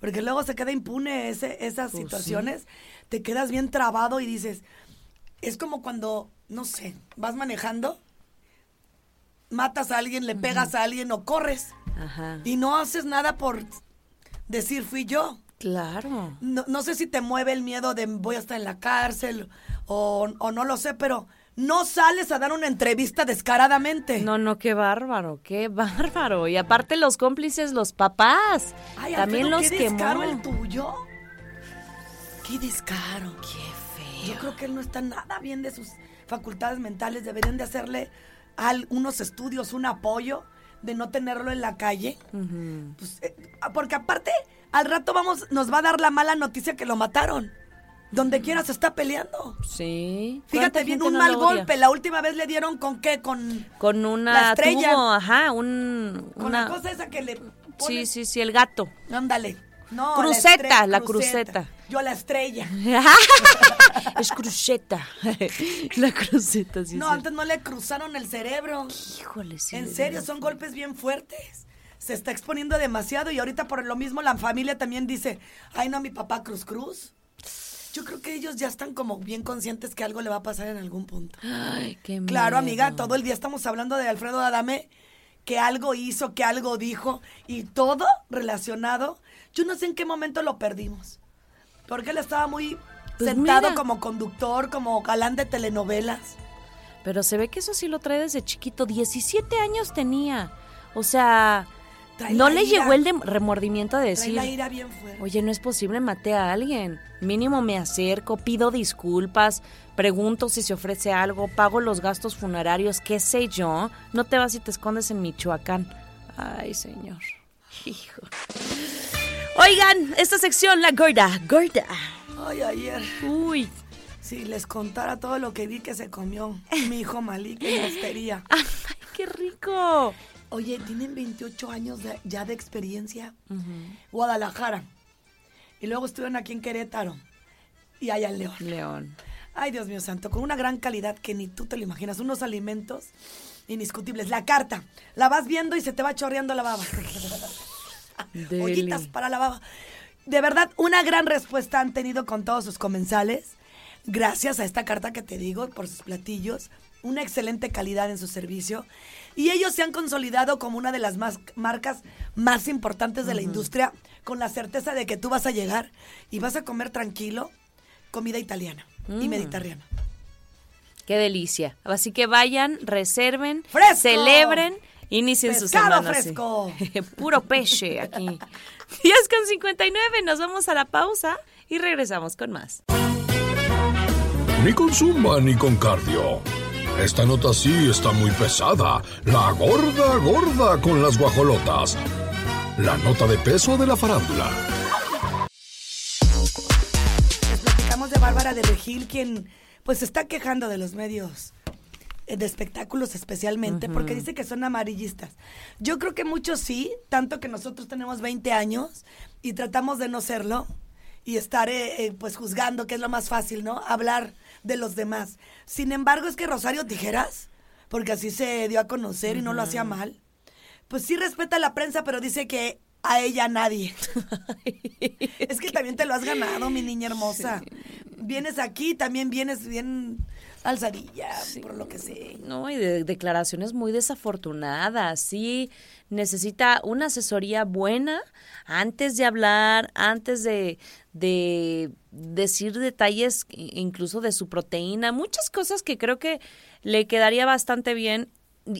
Speaker 3: Porque luego se queda impune ese, esas pues situaciones, te quedas bien trabado y dices, es como cuando, no sé, vas manejando, matas a alguien, le pegas a alguien o corres Ajá. y no haces nada por decir fui yo.
Speaker 2: Claro.
Speaker 3: No, sé si te mueve el miedo de voy a estar en la cárcel o, no lo sé, pero no sales a dar una entrevista descaradamente.
Speaker 2: No, no, qué bárbaro, qué bárbaro. Y aparte los cómplices, los papás. Ay, también los
Speaker 3: qué
Speaker 2: descaro
Speaker 3: el tuyo. Qué descaro.
Speaker 2: Qué feo.
Speaker 3: Yo creo que él no está nada bien de sus facultades mentales. Deberían de hacerle unos estudios, un apoyo de no tenerlo en la calle. Pues, eh, porque aparte al rato vamos, nos va a dar la mala noticia que lo mataron. Donde quiera se está peleando.
Speaker 2: Sí.
Speaker 3: Fíjate bien, un mal golpe. La última vez le dieron con qué? Con,
Speaker 2: con una estrella. ajá, un,
Speaker 3: con
Speaker 2: una...
Speaker 3: la cosa esa que le
Speaker 2: Sí, sí, sí, el gato.
Speaker 3: Ándale. No,
Speaker 2: cruceta, la, cruceta.
Speaker 3: Yo la estrella. *laughs*
Speaker 2: es cruceta. *laughs* la cruceta, sí.
Speaker 3: No, antes no le cruzaron el cerebro.
Speaker 2: Híjole, sí.
Speaker 3: En serio, son golpes bien fuertes se está exponiendo demasiado y ahorita por lo mismo la familia también dice, ay no, mi papá Cruz Cruz. Yo creo que ellos ya están como bien conscientes que algo le va a pasar en algún punto.
Speaker 2: Ay, qué
Speaker 3: Claro, amiga, todo el día estamos hablando de Alfredo Adame, que algo hizo, que algo dijo, y todo relacionado. Yo no sé en qué momento lo perdimos. Porque él estaba muy pues sentado como conductor, como galán de telenovelas.
Speaker 2: Pero se ve que eso sí lo trae desde chiquito. 17 años tenía. O sea, no le llegó el remordimiento de decir, oye, no es posible, maté a alguien. Mínimo me acerco, pido disculpas, pregunto si se ofrece algo, pago los gastos funerarios, qué sé yo. No te vas y te escondes en Michoacán. Ay, señor. Hijo. Oigan, esta sección, la gorda, gorda.
Speaker 3: Ay, ayer.
Speaker 2: Uy.
Speaker 3: Si les contara todo lo que vi que se comió *laughs* mi hijo Malik en la hostería.
Speaker 2: Ay, qué rico.
Speaker 3: Oye, tienen 28 años ya de experiencia. Guadalajara. Y luego estuvieron aquí en Querétaro. Y allá en León.
Speaker 2: León.
Speaker 3: Ay, Dios mío santo, con una gran calidad que ni tú te lo imaginas. Unos alimentos indiscutibles. La carta. La vas viendo y se te va chorreando la baba. *laughs* Ollitas para la baba. De verdad, una gran respuesta han tenido con todos sus comensales. Gracias a esta carta que te digo, por sus platillos. Una excelente calidad en su servicio y ellos se han consolidado como una de las más, marcas más importantes de la industria, con la certeza de que tú vas a llegar y vas a comer tranquilo comida italiana y mm. mediterránea.
Speaker 2: Qué delicia. Así que vayan, reserven, celebren, inicien sus
Speaker 3: semanas. fresco! *laughs*
Speaker 2: Puro peche aquí. 10 con 59, nos vamos a la pausa y regresamos con más.
Speaker 1: Ni con zumba ni con cardio Esta nota sí está muy pesada. La gorda gorda con las guajolotas. La nota de peso de la farándula.
Speaker 3: Les platicamos de Bárbara de Regil, quien pues se está quejando de los medios eh, de espectáculos especialmente, porque dice que son amarillistas. Yo creo que muchos sí, tanto que nosotros tenemos 20 años y tratamos de no serlo y estar eh, eh, pues juzgando, que es lo más fácil, ¿no? Hablar de los demás. Sin embargo, es que Rosario Tijeras, porque así se dio a conocer y no lo hacía mal, pues sí respeta a la prensa, pero dice que a ella nadie. *laughs* es que también te lo has ganado, mi niña hermosa. Vienes aquí, también vienes bien alzadilla, por lo que sé.
Speaker 2: No, y de declaraciones muy desafortunadas. Sí, necesita una asesoría buena antes de hablar, antes de, de decir detalles incluso de su proteína, muchas cosas que creo que le quedaría bastante bien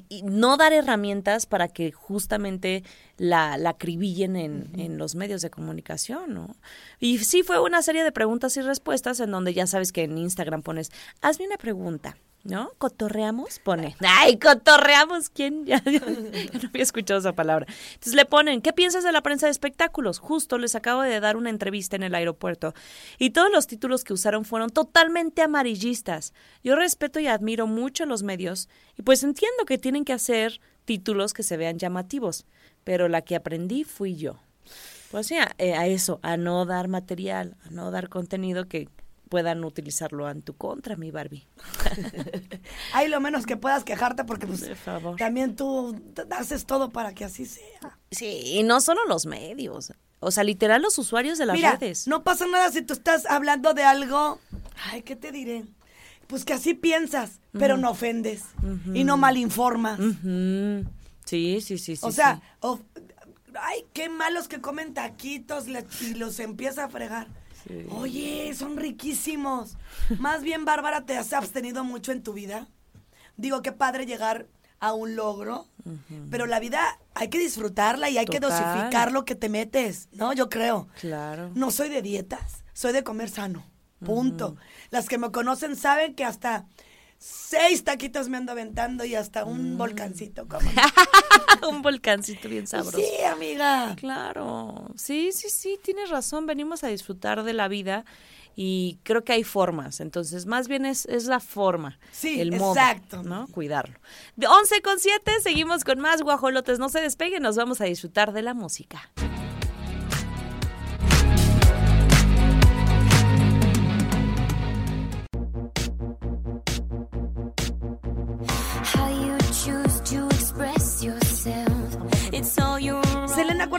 Speaker 2: y no dar herramientas para que justamente la, la acribillen en, en, los medios de comunicación, ¿no? Y sí fue una serie de preguntas y respuestas en donde ya sabes que en Instagram pones, hazme una pregunta, ¿no? ¿Cotorreamos? Pone. *laughs* ¡Ay, cotorreamos! ¿Quién? *laughs* Ya, ya, *laughs* no había escuchado esa palabra. Entonces le ponen, ¿qué piensas de la prensa de espectáculos? Justo les acabo de dar una entrevista en el aeropuerto y todos los títulos que usaron fueron totalmente amarillistas. Yo respeto y admiro mucho los medios y pues entiendo que tienen que hacer títulos que se vean llamativos, pero la que aprendí fui yo. Pues sí, a, a eso, a no dar material, a no dar contenido que puedan utilizarlo en tu contra, mi Barbie. *laughs*
Speaker 3: Hay lo menos que puedas quejarte porque pues,
Speaker 2: favor.
Speaker 3: también tú haces todo para que así sea.
Speaker 2: Sí, y no solo los medios. O sea, literal los usuarios de las
Speaker 3: Mira,
Speaker 2: redes.
Speaker 3: no pasa nada si tú estás hablando de algo, ay, ¿qué te diré? Pues que así piensas, pero no ofendes y no malinformas.
Speaker 2: Sí, sí, sí, sí.
Speaker 3: o sea,
Speaker 2: sí.
Speaker 3: of- ay, qué malos que comen taquitos y los empieza a fregar. Oye, son riquísimos. Más bien, Bárbara, ¿te has abstenido mucho en tu vida? Digo, qué padre llegar a un logro, pero la vida hay que disfrutarla y hay que dosificar lo que te metes, ¿no? Yo creo.
Speaker 2: Claro.
Speaker 3: No soy de dietas, soy de comer sano. Punto. Las que me conocen saben que hasta seis taquitos me ando aventando y hasta un volcancito. ¿cómo no? *laughs*
Speaker 2: Un volcancito bien sabroso.
Speaker 3: Sí, amiga.
Speaker 2: Claro, sí, sí, sí, tienes razón, venimos a disfrutar de la vida y creo que hay formas, entonces más bien es, es la forma,
Speaker 3: Sí,
Speaker 2: el modo,
Speaker 3: exacto.
Speaker 2: ¿no? Cuidarlo. De 11 con 7, seguimos con más guajolotes, no se despeguen, nos vamos a disfrutar de la música.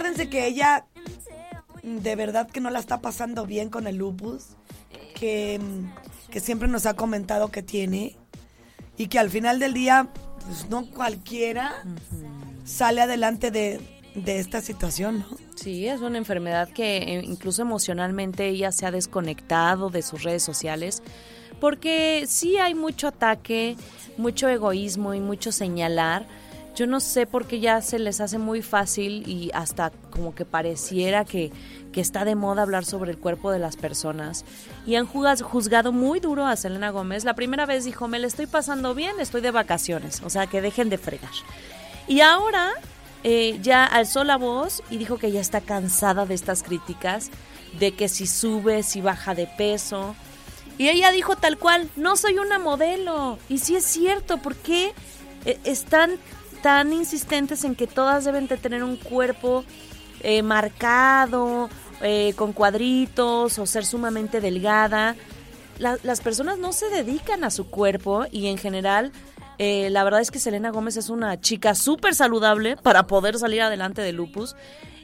Speaker 3: Acuérdense que ella de verdad que no la está pasando bien con el lupus, que, que siempre nos ha comentado que tiene y que al final del día, pues no cualquiera sale adelante de, de esta situación, ¿no?
Speaker 2: Sí, es una enfermedad que eh, incluso emocionalmente ella se ha desconectado de sus redes sociales porque sí hay mucho ataque, mucho egoísmo y mucho señalar. Yo no sé por qué ya se les hace muy fácil y hasta como que pareciera que, que está de moda hablar sobre el cuerpo de las personas. Y han juzgado muy duro a Selena Gómez. La primera vez dijo, me la estoy pasando bien, estoy de vacaciones. O sea, que dejen de fregar. Y ahora eh, ya alzó la voz y dijo que ya está cansada de estas críticas, de que si sube, si baja de peso. Y ella dijo tal cual, no soy una modelo. Y sí es cierto, ¿por qué eh, están tan insistentes en que todas deben de tener un cuerpo eh, marcado, eh, con cuadritos o ser sumamente delgada? La- las personas no se dedican a su cuerpo y en general eh, la verdad es que Selena Gómez es una chica súper saludable para poder salir adelante de lupus.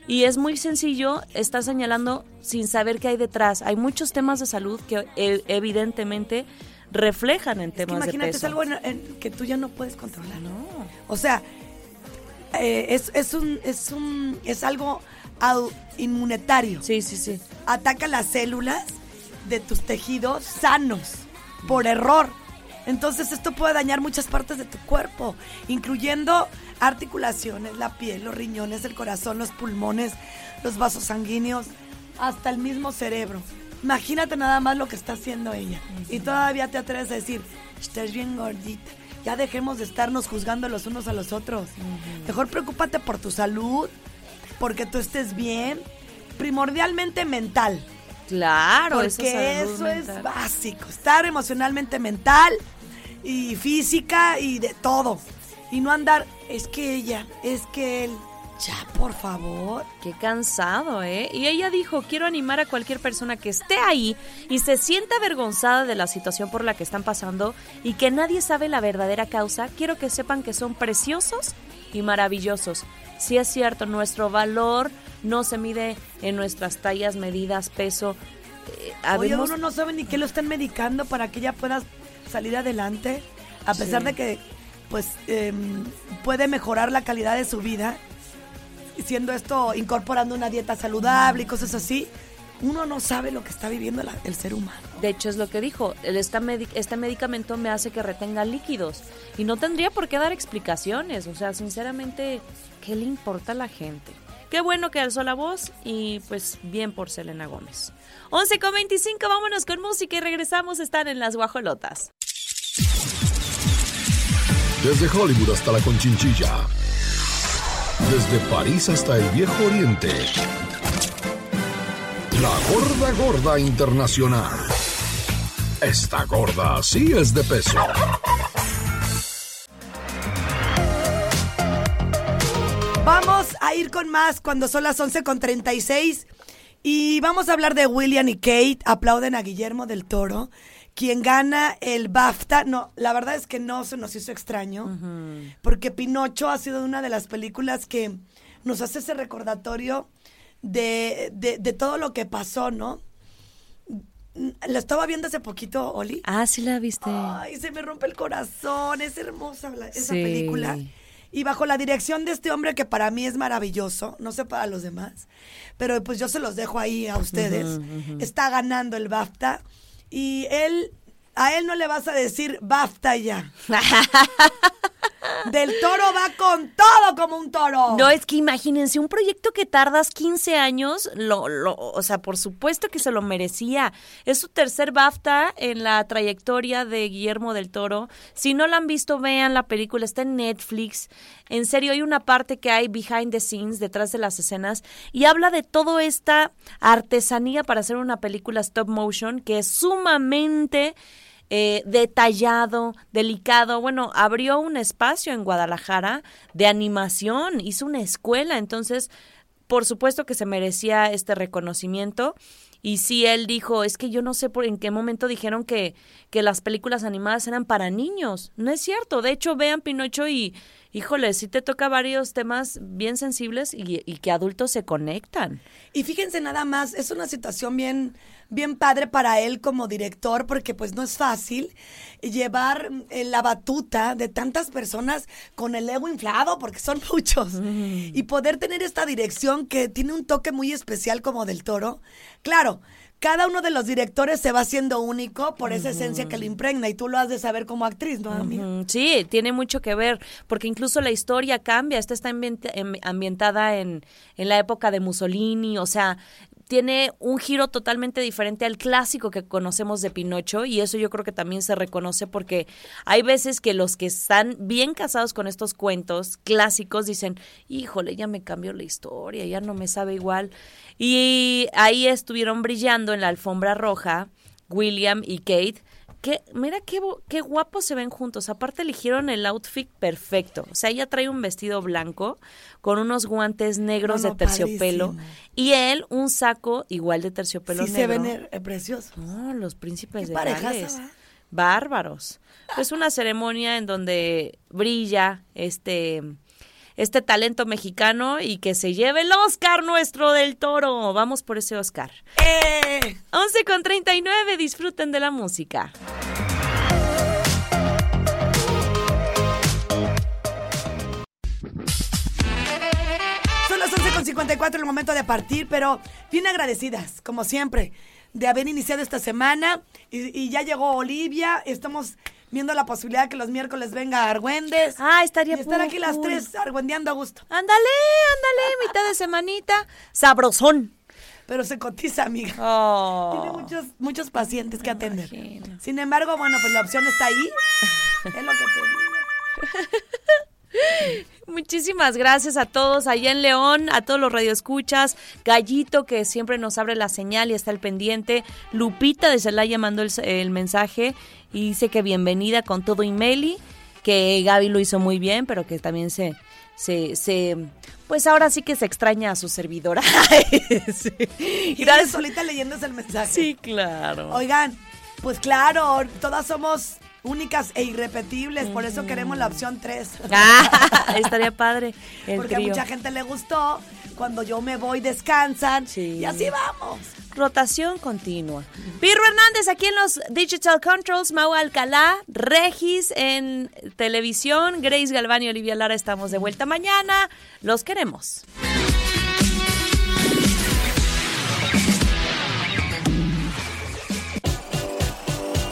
Speaker 2: Y es muy sencillo, está señalando sin saber qué hay detrás. Hay muchos temas de salud que eh, evidentemente reflejan en
Speaker 3: Es que
Speaker 2: temas de
Speaker 3: imagínate,
Speaker 2: peso.
Speaker 3: es algo en- en que tú ya no puedes controlar. O sea, eh, es, es, un, es, un, es algo inmunitario.
Speaker 2: Sí, sí, sí.
Speaker 3: Ataca las células de tus tejidos sanos por error. Entonces esto puede dañar muchas partes de tu cuerpo, incluyendo articulaciones, la piel, los riñones, el corazón, los pulmones, los vasos sanguíneos, hasta el mismo cerebro. Imagínate nada más lo que está haciendo ella. Y todavía te atreves a decir, estás bien gordita. Ya dejemos de estarnos juzgando los unos a los otros. Mejor preocúpate por tu salud, porque tú estés bien, primordialmente mental.
Speaker 2: Claro,
Speaker 3: Porque eso
Speaker 2: salud
Speaker 3: es básico, estar emocionalmente mental y física y de todo. Y no andar, es que ella, es que él, ya por favor.
Speaker 2: Qué cansado, ¿eh? Y ella dijo, quiero animar a cualquier persona que esté ahí y se sienta avergonzada de la situación por la que están pasando y que nadie sabe la verdadera causa. Quiero que sepan que son preciosos y maravillosos. Sí es cierto, nuestro valor no se mide en nuestras tallas, medidas, peso. Eh,
Speaker 3: Oye, uno no sabe ni qué lo están medicando para que ella pueda salir adelante, a pesar
Speaker 2: Sí.
Speaker 3: de que, pues, em, puede mejorar la calidad de su vida, siendo esto, incorporando una dieta saludable y cosas así. Uno no sabe lo que está viviendo la- el ser humano.
Speaker 2: De hecho, es lo que dijo. Esta este medicamento me hace que retenga líquidos. Y no tendría por qué dar explicaciones. O sea, sinceramente, ¿qué le importa a la gente? Qué bueno que alzó la voz y pues bien por Selena Gómez. 11 con 25, vámonos con música y regresamos. Están en las guajolotas.
Speaker 1: Desde Hollywood hasta la Conchinchilla. Desde París hasta el Viejo Oriente. La gorda gorda internacional. Esta gorda sí es de peso.
Speaker 3: Vamos a ir con más cuando son las 11 con 36 y vamos a hablar de William y Kate. Aplauden a Guillermo del Toro, quien gana el BAFTA. No, la verdad es que no se nos hizo extraño, porque Pinocho ha sido una de las películas que nos hace ese recordatorio de, de- de todo lo que pasó, ¿no? Lo estaba viendo hace poquito, Oli.
Speaker 2: Ah, sí la viste.
Speaker 3: Ay, se me rompe el corazón, es hermosa la- esa
Speaker 2: Sí.
Speaker 3: película. Y bajo la dirección de este hombre que para mí es maravilloso, no sé para los demás, pero pues yo se los dejo ahí a ustedes. Está ganando el BAFTA y él, a él no le vas a decir BAFTA ya. *laughs* Del toro va con todo como un toro.
Speaker 2: No, es que imagínense, un proyecto que tardas 15 años, lo, lo, o sea, por supuesto que se lo merecía. Es su tercer BAFTA en la trayectoria de Guillermo del Toro. Si no la han visto, vean la película, está en Netflix. En serio, hay una parte que hay behind the scenes, detrás de las escenas, y habla de toda esta artesanía para hacer una película stop motion que es sumamente eh, detallado, delicado. Bueno, abrió un espacio en Guadalajara de animación, hizo una escuela, entonces, por supuesto que se merecía este reconocimiento. Y sí, él dijo, es que yo no sé por en qué momento dijeron que, que las películas animadas eran para niños. No es cierto. De hecho, vean Pinocho y, híjole, sí te toca varios temas bien sensibles y, y que adultos se conectan.
Speaker 3: Y fíjense nada más, es una situación bien, bien padre para él como director, porque pues no es fácil llevar eh, la batuta de tantas personas con el ego inflado, porque son *laughs* muchos, y poder tener esta dirección que tiene un toque muy especial como del toro. Claro. Cada uno de los directores se va haciendo único por esa esencia que le impregna y tú lo has de saber como actriz, ¿no, amiga?
Speaker 2: Sí, tiene mucho que ver, porque incluso la historia cambia. Esta está em- ambientada en, en la época de Mussolini, o sea, tiene un giro totalmente diferente al clásico que conocemos de Pinocho y eso yo creo que también se reconoce porque hay veces que los que están bien casados con estos cuentos clásicos dicen, híjole, ya me cambió la historia, ya no me sabe igual. Y ahí estuvieron brillando en la alfombra roja William y Kate. Que, mira qué, qué guapos se ven juntos. Aparte eligieron el outfit perfecto. O sea, ella trae un vestido blanco con unos guantes negros
Speaker 3: No, no,
Speaker 2: de terciopelo
Speaker 3: padrísimo.
Speaker 2: y él un saco igual de terciopelo
Speaker 3: Sí
Speaker 2: negro.
Speaker 3: se ven eh, preciosos.
Speaker 2: No, los príncipes
Speaker 3: Qué
Speaker 2: de Gales. Bárbaros. Es una ceremonia en donde brilla este este talento mexicano y que se lleve el Oscar nuestro del toro. Vamos por ese Oscar.
Speaker 3: ¡Eh!
Speaker 2: 11 con 39, disfruten de la música.
Speaker 3: Son las 11.54 el momento de partir, pero bien agradecidas, como siempre, de haber iniciado esta semana. Y, y ya llegó Olivia. Estamos viendo la posibilidad de que los miércoles venga Argüendes.
Speaker 2: Ah, estaría
Speaker 3: Y estar aquí las tres argüendeando a gusto.
Speaker 2: Ándale, ándale, *laughs* mitad de semanita. Sabrosón.
Speaker 3: Pero se cotiza, amiga.
Speaker 2: Oh.
Speaker 3: Tiene muchos, muchos pacientes que atender.
Speaker 2: imagino.
Speaker 3: Sin embargo, bueno, pues la opción está ahí. es lo que te digo. *laughs*
Speaker 2: Muchísimas gracias a todos allá en León, a todos los radioescuchas, Gallito que siempre nos abre la señal y está al pendiente, Lupita de Celaya mandó el, el mensaje y dice que bienvenida con todo y Meli, que Gaby lo hizo muy bien, pero que también se, se, se pues ahora sí que se extraña a su servidora. *laughs* Sí.
Speaker 3: Y gracias solita leyéndose el mensaje.
Speaker 2: Sí, claro.
Speaker 3: Oigan, pues claro, todas somos únicas e irrepetibles, por eso queremos la opción 3.
Speaker 2: Ah, *laughs* estaría padre. El
Speaker 3: Porque
Speaker 2: trío.
Speaker 3: a mucha gente le gustó cuando yo me voy descansan
Speaker 2: sí.
Speaker 3: y así vamos.
Speaker 2: Rotación continua. Pirro Hernández aquí en los Digital Controls, Mau Alcalá, Regis en televisión, Grace Galván y Olivia Lara estamos de vuelta mañana. Los queremos.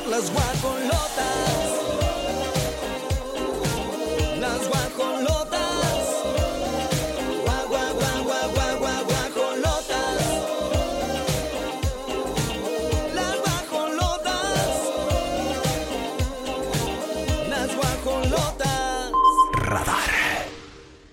Speaker 2: Las